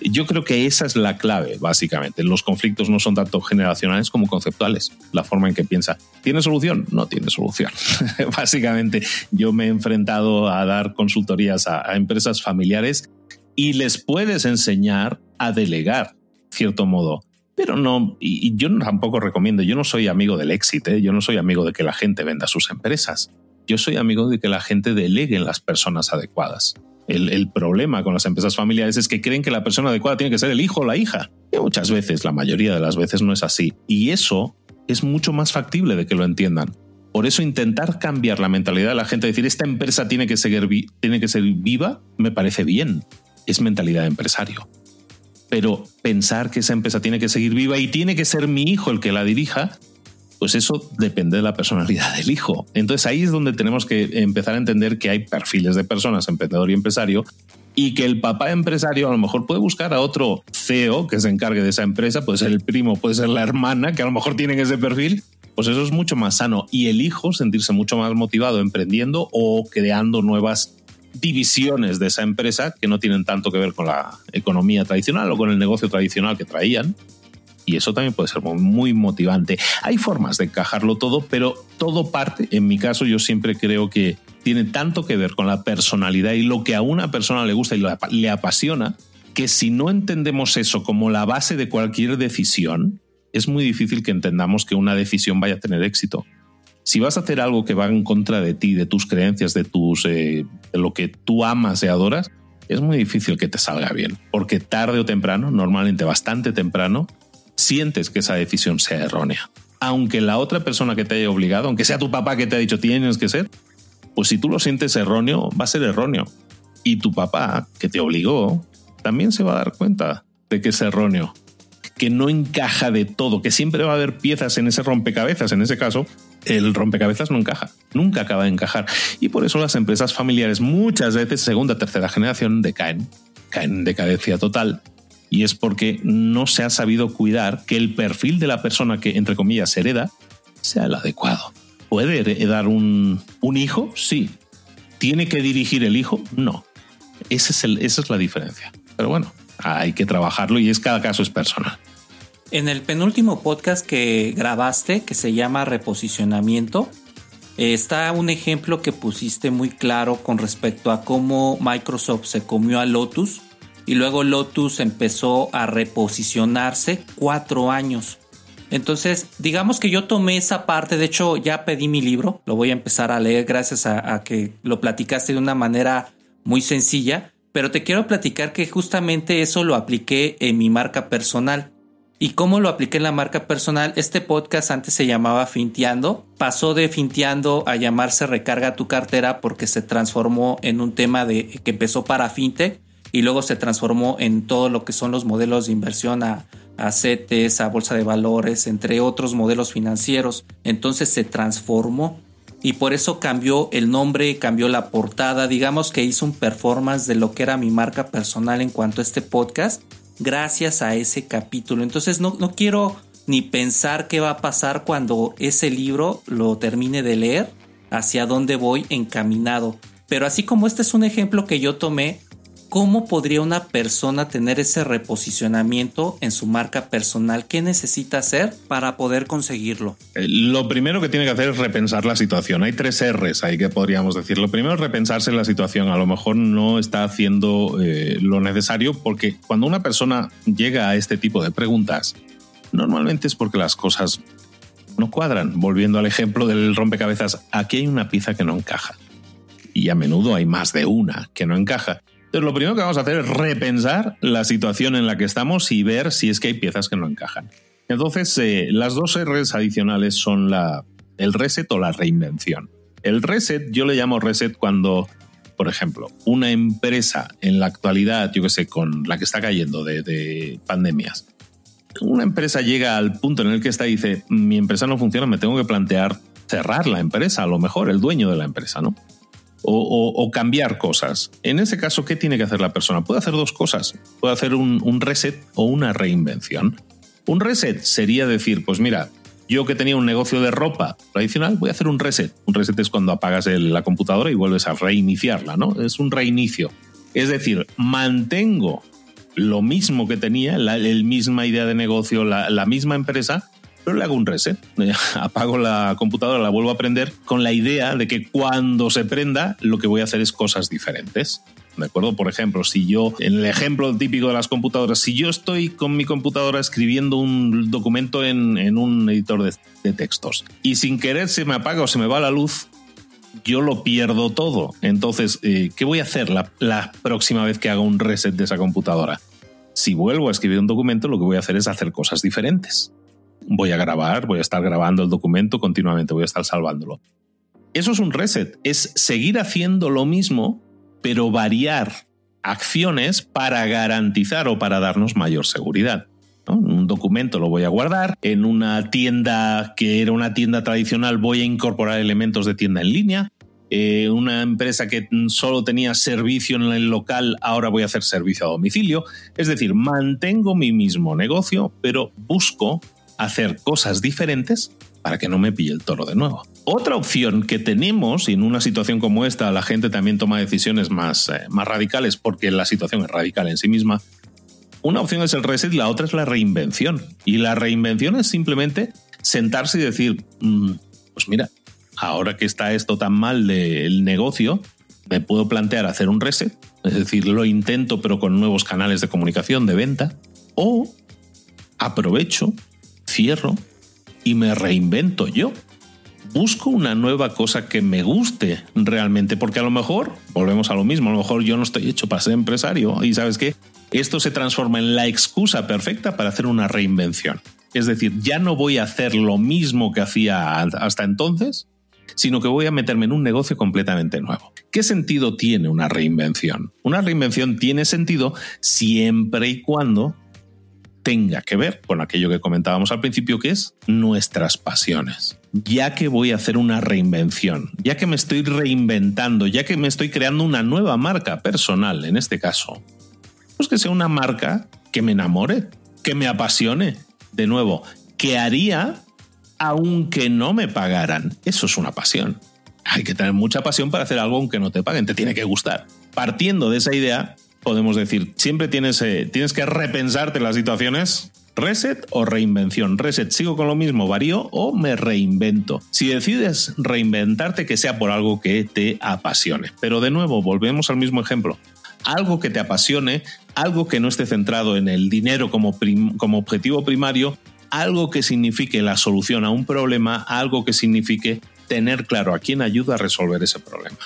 Yo creo que esa es la clave, básicamente. Los conflictos no son tanto generacionales como conceptuales. La forma en que piensa, ¿tiene solución? No tiene solución. <laughs> básicamente, yo me he enfrentado a dar consultorías a, a empresas familiares y les puedes enseñar a delegar, cierto modo pero no, y, yo tampoco recomiendo, yo no soy amigo del éxito, ¿eh? yo no soy amigo de que la gente venda sus empresas, yo soy amigo de que la gente delegue en las personas adecuadas. El, problema con las empresas familiares es que creen que la persona adecuada tiene que ser el hijo o la hija. Y muchas veces, la mayoría de las veces no es así. Y eso es mucho más factible de que lo entiendan. Por eso intentar cambiar la mentalidad de la gente, decir esta empresa tiene que, seguir tiene que ser viva, me parece bien. Es mentalidad de empresario pero pensar que esa empresa tiene que seguir viva y tiene que ser mi hijo el que la dirija, pues eso depende de la personalidad del hijo. Entonces ahí es donde tenemos que empezar a entender que hay perfiles de personas, emprendedor y empresario, y que el papá empresario a lo mejor puede buscar a otro CEO que se encargue de esa empresa, puede ser el primo, puede ser la hermana, que a lo mejor tienen ese perfil, pues eso es mucho más sano. Y el hijo sentirse mucho más motivado emprendiendo o creando nuevas divisiones de esa empresa que no tienen tanto que ver con la economía tradicional o con el negocio tradicional que traían. Y eso también puede ser muy motivante. Hay formas de encajarlo todo, pero todo parte, en mi caso yo siempre creo que tiene tanto que ver con la personalidad y lo que a una persona le gusta y le apasiona, que si no entendemos eso como la base de cualquier decisión, es muy difícil que entendamos que una decisión vaya a tener éxito si vas a hacer algo que va en contra de ti, de tus creencias, de, tus, eh, lo que tú amas y adoras, es muy difícil que te salga bien, porque tarde o temprano, normalmente bastante temprano, sientes que esa decisión sea errónea. Aunque la otra persona que te haya obligado, aunque sea tu papá que te ha dicho tienes que ser, pues si tú lo sientes erróneo, va a ser erróneo. Y tu papá, que te obligó, también se va a dar cuenta de que es erróneo, que no encaja de todo, que siempre va a haber piezas en ese rompecabezas, en ese caso, el rompecabezas no encaja, nunca acaba de encajar. Y por eso las empresas familiares muchas veces, segunda, tercera generación, decaen, caen en decadencia total. Y es porque no se ha sabido cuidar que el perfil de la persona que, entre comillas, hereda sea el adecuado. ¿Puede heredar un, un hijo? Sí. ¿Tiene que dirigir el hijo? No. Ese es el, esa es la diferencia. Pero bueno, hay que trabajarlo y es cada caso es personal. En el penúltimo podcast que grabaste, que se llama Reposicionamiento, está un ejemplo que pusiste muy claro con respecto a cómo Microsoft se comió a Lotus y luego Lotus empezó a reposicionarse cuatro años. Entonces, digamos que yo tomé esa parte, de hecho ya pedí mi libro, lo voy a empezar a leer gracias a, que lo platicaste de una manera muy sencilla, pero te quiero platicar que justamente eso lo apliqué en mi marca personal. ¿Y cómo lo apliqué en la marca personal? Este podcast antes se llamaba Finteando, pasó de Finteando a llamarse Recarga tu cartera porque se transformó en un tema de que empezó para fintech y luego se transformó en todo lo que son los modelos de inversión a, a CETES, a bolsa de valores, entre otros modelos financieros. Entonces se transformó y por eso cambió el nombre, cambió la portada, digamos que hizo un performance de lo que era mi marca personal en cuanto a este podcast, gracias a ese capítulo. Entonces no, no quiero ni pensar qué va a pasar cuando ese libro lo termine de leer, hacia dónde voy encaminado. Pero así como este es un ejemplo que yo tomé, ¿Cómo podría una persona tener ese reposicionamiento en su marca personal? ¿Qué necesita hacer para poder conseguirlo? Eh, lo primero que tiene que hacer es repensar la situación. Hay tres R's ahí que podríamos decir. Lo primero es repensarse la situación. A lo mejor no está haciendo eh, lo necesario porque cuando una persona llega a este tipo de preguntas, normalmente es porque las cosas no cuadran. Volviendo al ejemplo del rompecabezas, aquí hay una pieza que no encaja. Y a menudo hay más de una que no encaja. Entonces, lo primero que vamos a hacer es repensar la situación en la que estamos y ver si es que hay piezas que no encajan. Entonces, eh, las dos R's adicionales son la, el reset o la reinvención. El reset, yo le llamo reset cuando, por ejemplo, una empresa en la actualidad, yo que sé, con la que está cayendo de, de pandemias, una empresa llega al punto en el que está y dice, mi empresa no funciona, me tengo que plantear cerrar la empresa, a lo mejor el dueño de la empresa, ¿no? O, cambiar cosas. En ese caso, ¿qué tiene que hacer la persona? Puede hacer dos cosas. Puede hacer un, reset o una reinvención. Un reset sería decir, pues mira, yo que tenía un negocio de ropa tradicional, voy a hacer un reset. Un reset es cuando apagas la computadora y vuelves a reiniciarla, ¿no? Es un reinicio. Es decir, mantengo lo mismo que tenía, la, misma idea de negocio, la misma empresa, pero le hago un reset. <laughs> Apago la computadora, la vuelvo a prender con la idea de que cuando se prenda lo que voy a hacer es cosas diferentes. ¿De acuerdo? Por ejemplo, si yo, en el ejemplo típico de las computadoras, si yo estoy con mi computadora escribiendo un documento en, un editor de, textos y sin querer se me apaga o se me va la luz, yo lo pierdo todo. Entonces, eh, ¿qué voy a hacer la, la próxima vez que haga un reset de esa computadora? Si vuelvo a escribir un documento, lo que voy a hacer es hacer cosas diferentes voy a grabar, voy a estar grabando el documento continuamente, voy a estar salvándolo. Eso es un reset, es seguir haciendo lo mismo, pero variar acciones para garantizar o para darnos mayor seguridad. Un documento lo voy a guardar, en una tienda que era una tienda tradicional voy a incorporar elementos de tienda en línea, eh, una empresa que solo tenía servicio en el local, ahora voy a hacer servicio a domicilio. Es decir, mantengo mi mismo negocio, pero busco hacer cosas diferentes para que no me pille el toro de nuevo. Otra opción que tenemos, y en una situación como esta la gente también toma decisiones más, eh, más radicales porque la situación es radical en sí misma, una opción es el reset y la otra es la reinvención. Y la reinvención es simplemente sentarse y decir, mm, pues mira, ahora que está esto tan mal del negocio, me puedo plantear hacer un reset, es decir, lo intento pero con nuevos canales de comunicación, de venta, o aprovecho y me reinvento yo. Busco una nueva cosa que me guste realmente, porque a lo mejor, volvemos a lo mismo, a lo mejor yo no estoy hecho para ser empresario y sabes que esto se transforma en la excusa perfecta para hacer una reinvención. Es decir, ya no voy a hacer lo mismo que hacía hasta entonces, sino que voy a meterme en un negocio completamente nuevo. ¿Qué sentido tiene una reinvención? Una reinvención tiene sentido siempre y cuando tenga que ver con aquello que comentábamos al principio, que es nuestras pasiones. Ya que voy a hacer una reinvención, ya que me estoy reinventando, ya que me estoy creando una nueva marca personal, en este caso, pues que sea una marca que me enamore, que me apasione, de nuevo, que haría aunque no me pagaran. Eso es una pasión. Hay que tener mucha pasión para hacer algo aunque no te paguen, te tiene que gustar. Partiendo de esa idea, podemos decir, siempre tienes, eh, tienes que repensarte las situaciones. Reset o reinvención. Reset, sigo con lo mismo, varío o me reinvento. Si decides reinventarte, que sea por algo que te apasione. Pero de nuevo, volvemos al mismo ejemplo. algo que te apasione, algo que no esté centrado en el dinero como, como objetivo primario, algo que signifique la solución a un problema, algo que signifique tener claro a quién ayuda a resolver ese problema.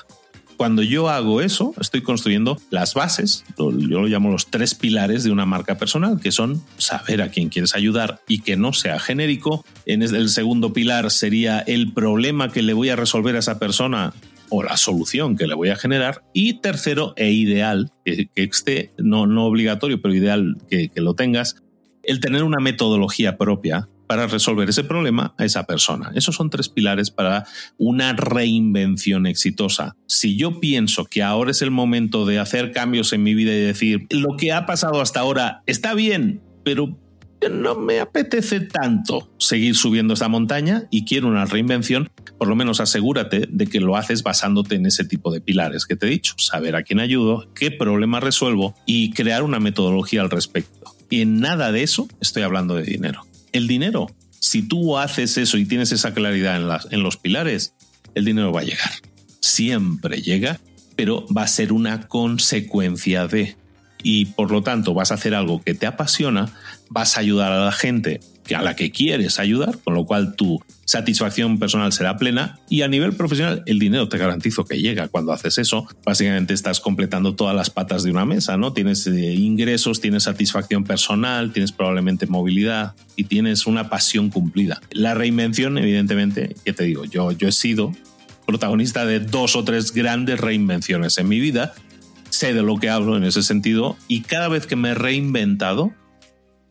Cuando yo hago eso, estoy construyendo las bases, yo lo llamo los tres pilares de una marca personal, que son saber a quién quieres ayudar y que no sea genérico. En el segundo pilar sería el problema que le voy a resolver a esa persona o la solución que le voy a generar. Y tercero, e ideal, que, esté, no, no obligatorio, pero ideal que, que lo tengas, el tener una metodología propia para resolver ese problema a esa persona. Esos son tres pilares para una reinvención exitosa. Si yo pienso que ahora es el momento de hacer cambios en mi vida y decir, lo que ha pasado hasta ahora está bien, pero no me apetece tanto seguir subiendo esta montaña y quiero una reinvención, por lo menos asegúrate de que lo haces basándote en ese tipo de pilares que te he dicho, saber a quién ayudo, qué problema resuelvo y crear una metodología al respecto. Y en nada de eso estoy hablando de dinero el dinero. Si tú haces eso y tienes esa claridad en, las, en los pilares, el dinero va a llegar. Siempre llega, pero va a ser una consecuencia de. Y por lo tanto vas a hacer algo que te apasiona, vas a ayudar a la gente a la que quieres ayudar, con lo cual tu satisfacción personal será plena y a nivel profesional el dinero te garantizo que llega cuando haces eso. Básicamente estás completando todas las patas de una mesa, ¿no? Tienes eh, ingresos, tienes satisfacción personal, tienes probablemente movilidad y tienes una pasión cumplida. La reinvención, evidentemente, que te digo, yo, yo he sido protagonista de dos o tres grandes reinvenciones en mi vida. Sé de lo que hablo en ese sentido y cada vez que me he reinventado,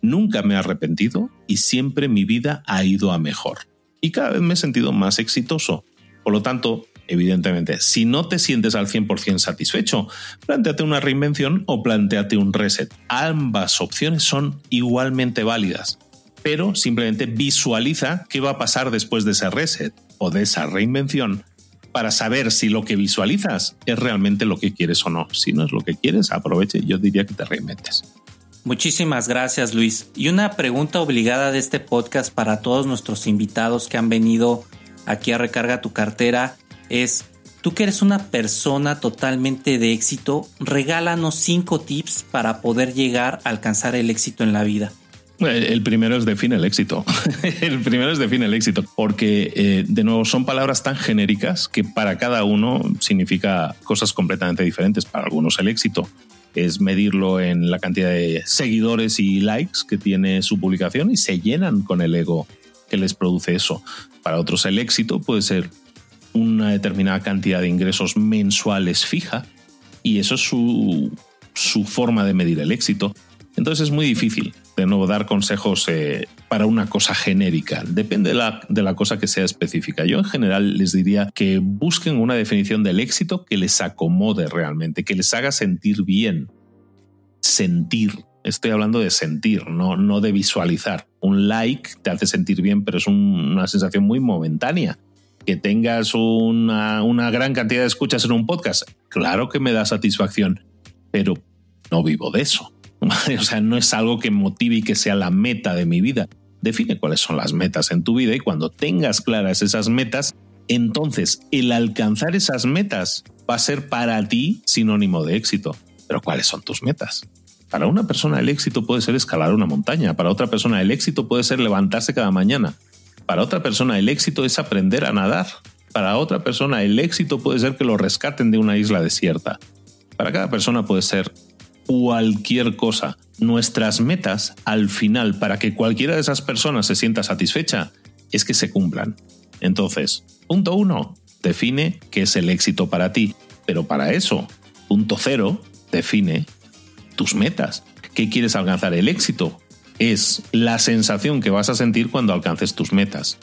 Nunca me he arrepentido y siempre mi vida ha ido a mejor. Y cada vez me he sentido más exitoso. Por lo tanto, evidentemente, si no te sientes al 100% satisfecho, planteate una reinvención o planteate un reset. Ambas opciones son igualmente válidas, pero simplemente visualiza qué va a pasar después de ese reset o de esa reinvención para saber si lo que visualizas es realmente lo que quieres o no. Si no es lo que quieres, aproveche, yo diría que te reinventes. Muchísimas gracias Luis. Y una pregunta obligada de este podcast para todos nuestros invitados que han venido aquí a Recarga tu cartera es, tú que eres una persona totalmente de éxito, regálanos cinco tips para poder llegar a alcanzar el éxito en la vida. El primero es define el éxito. <laughs> el primero es define el éxito, porque eh, de nuevo son palabras tan genéricas que para cada uno significa cosas completamente diferentes. Para algunos el éxito es medirlo en la cantidad de seguidores y likes que tiene su publicación y se llenan con el ego que les produce eso. Para otros el éxito puede ser una determinada cantidad de ingresos mensuales fija y eso es su, su forma de medir el éxito. Entonces es muy difícil, de nuevo, dar consejos eh, para una cosa genérica. Depende de la, de la cosa que sea específica. Yo en general les diría que busquen una definición del éxito que les acomode realmente, que les haga sentir bien. Sentir. Estoy hablando de sentir, no, no de visualizar. Un like te hace sentir bien, pero es una sensación muy momentánea. Que tengas una, una gran cantidad de escuchas en un podcast, claro que me da satisfacción, pero no vivo de eso. <laughs> o sea, no es algo que motive y que sea la meta de mi vida. Define cuáles son las metas en tu vida y cuando tengas claras esas metas, entonces el alcanzar esas metas va a ser para ti sinónimo de éxito. Pero ¿cuáles son tus metas? Para una persona el éxito puede ser escalar una montaña, para otra persona el éxito puede ser levantarse cada mañana, para otra persona el éxito es aprender a nadar, para otra persona el éxito puede ser que lo rescaten de una isla desierta, para cada persona puede ser cualquier cosa. Nuestras metas, al final, para que cualquiera de esas personas se sienta satisfecha, es que se cumplan. Entonces, punto uno, define qué es el éxito para ti. Pero para eso, punto cero, define tus metas. ¿Qué quieres alcanzar? El éxito es la sensación que vas a sentir cuando alcances tus metas.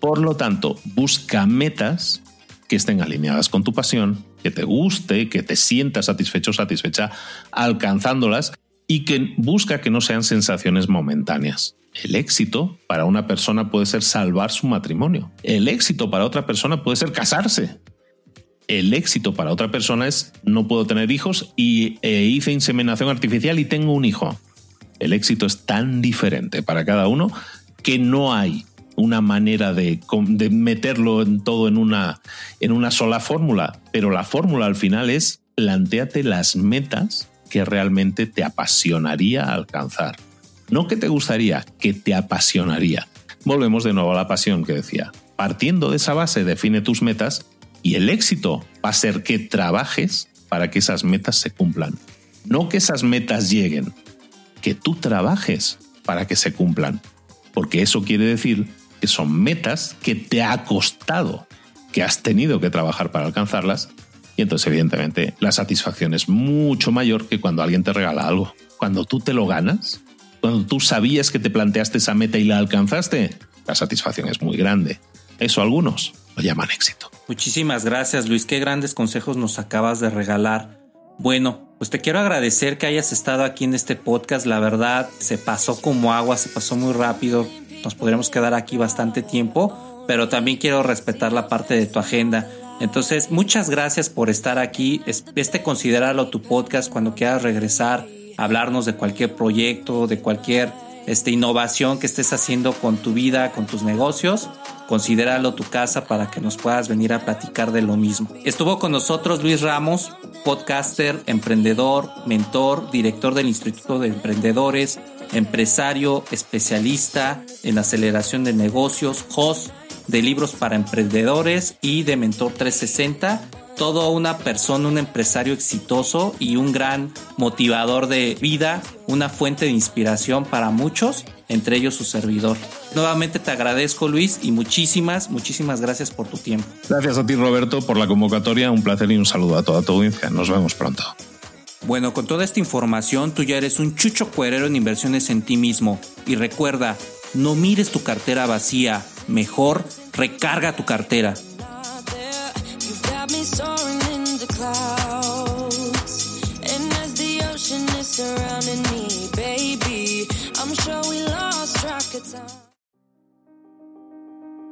Por lo tanto, busca metas que estén alineadas con tu pasión, que te guste, que te sientas satisfecho o satisfecha alcanzándolas y que busca que no sean sensaciones momentáneas. El éxito para una persona puede ser salvar su matrimonio. El éxito para otra persona puede ser casarse. El éxito para otra persona es no puedo tener hijos y e hice inseminación artificial y tengo un hijo. El éxito es tan diferente para cada uno que no hay una manera de, meterlo en todo en una, en una sola fórmula, pero la fórmula al final es planteate las metas que realmente te apasionaría alcanzar. No que te gustaría, que te apasionaría. Volvemos de nuevo a la pasión que decía. Partiendo de esa base, define tus metas y el éxito va a ser que trabajes para que esas metas se cumplan. No que esas metas lleguen, que tú trabajes para que se cumplan. Porque eso quiere decir que son metas que te ha costado, que has tenido que trabajar para alcanzarlas. Y entonces, evidentemente, la satisfacción es mucho mayor que cuando alguien te regala algo. Cuando tú te lo ganas, cuando tú sabías que te planteaste esa meta y la alcanzaste, la satisfacción es muy grande. Eso algunos lo llaman éxito. Muchísimas gracias Luis, qué grandes consejos nos acabas de regalar. Bueno, pues te quiero agradecer que hayas estado aquí en este podcast, la verdad se pasó como agua, se pasó muy rápido, nos podremos quedar aquí bastante tiempo, pero también quiero respetar la parte de tu agenda. Entonces, muchas gracias por estar aquí. Este considerarlo tu podcast cuando quieras regresar hablarnos de cualquier proyecto, de cualquier este, innovación que estés haciendo con tu vida, con tus negocios, considéralo tu casa para que nos puedas venir a platicar de lo mismo. Estuvo con nosotros Luis Ramos, podcaster, emprendedor, mentor, director del Instituto de Emprendedores, empresario, especialista en aceleración de negocios, host de libros para emprendedores y de Mentor 360 todo una persona, un empresario exitoso y un gran motivador de vida, una fuente de inspiración para muchos, entre ellos su servidor. Nuevamente te agradezco Luis y muchísimas, muchísimas gracias por tu tiempo. Gracias a ti Roberto por la convocatoria, un placer y un saludo a toda tu audiencia. Nos vemos pronto. Bueno, con toda esta información tú ya eres un chucho cuerero en inversiones en ti mismo. Y recuerda, no mires tu cartera vacía, mejor recarga tu cartera.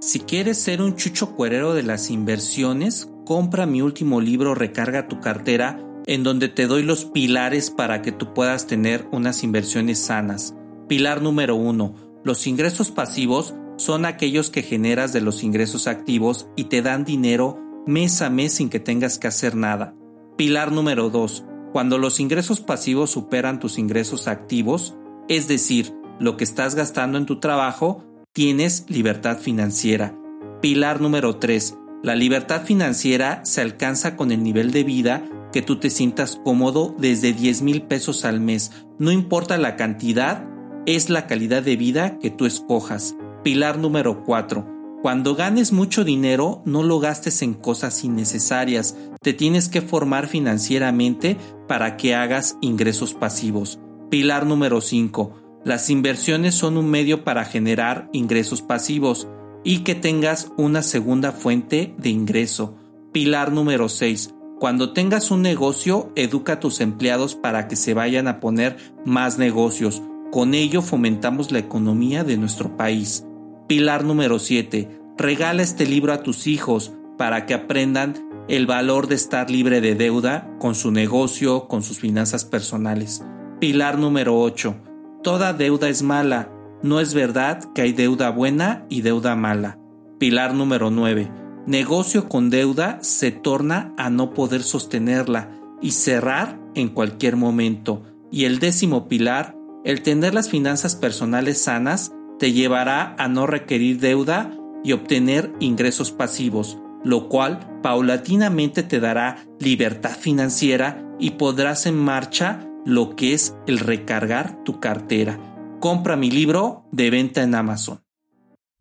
Si quieres ser un chucho cuerero de las inversiones, compra mi último libro Recarga tu cartera, en donde te doy los pilares para que tú puedas tener unas inversiones sanas. Pilar número uno, los ingresos pasivos son aquellos que generas de los ingresos activos y te dan dinero mes a mes sin que tengas que hacer nada. Pilar número 2. Cuando los ingresos pasivos superan tus ingresos activos, es decir, lo que estás gastando en tu trabajo, tienes libertad financiera. Pilar número 3. La libertad financiera se alcanza con el nivel de vida que tú te sientas cómodo desde 10 mil pesos al mes. No importa la cantidad, es la calidad de vida que tú escojas. Pilar número 4. Cuando ganes mucho dinero, no lo gastes en cosas innecesarias. Te tienes que formar financieramente para que hagas ingresos pasivos. Pilar número 5. Las inversiones son un medio para generar ingresos pasivos y que tengas una segunda fuente de ingreso. Pilar número 6. Cuando tengas un negocio, educa a tus empleados para que se vayan a poner más negocios. Con ello fomentamos la economía de nuestro país. Pilar número 7. Regala este libro a tus hijos para que aprendan el valor de estar libre de deuda con su negocio, con sus finanzas personales. Pilar número 8. Toda deuda es mala. No es verdad que hay deuda buena y deuda mala. Pilar número 9. Negocio con deuda se torna a no poder sostenerla y cerrar en cualquier momento. Y el décimo pilar, el tener las finanzas personales sanas te llevará a no requerir deuda y obtener ingresos pasivos, lo cual paulatinamente te dará libertad financiera y podrás en marcha lo que es el recargar tu cartera. Compra mi libro de venta en Amazon.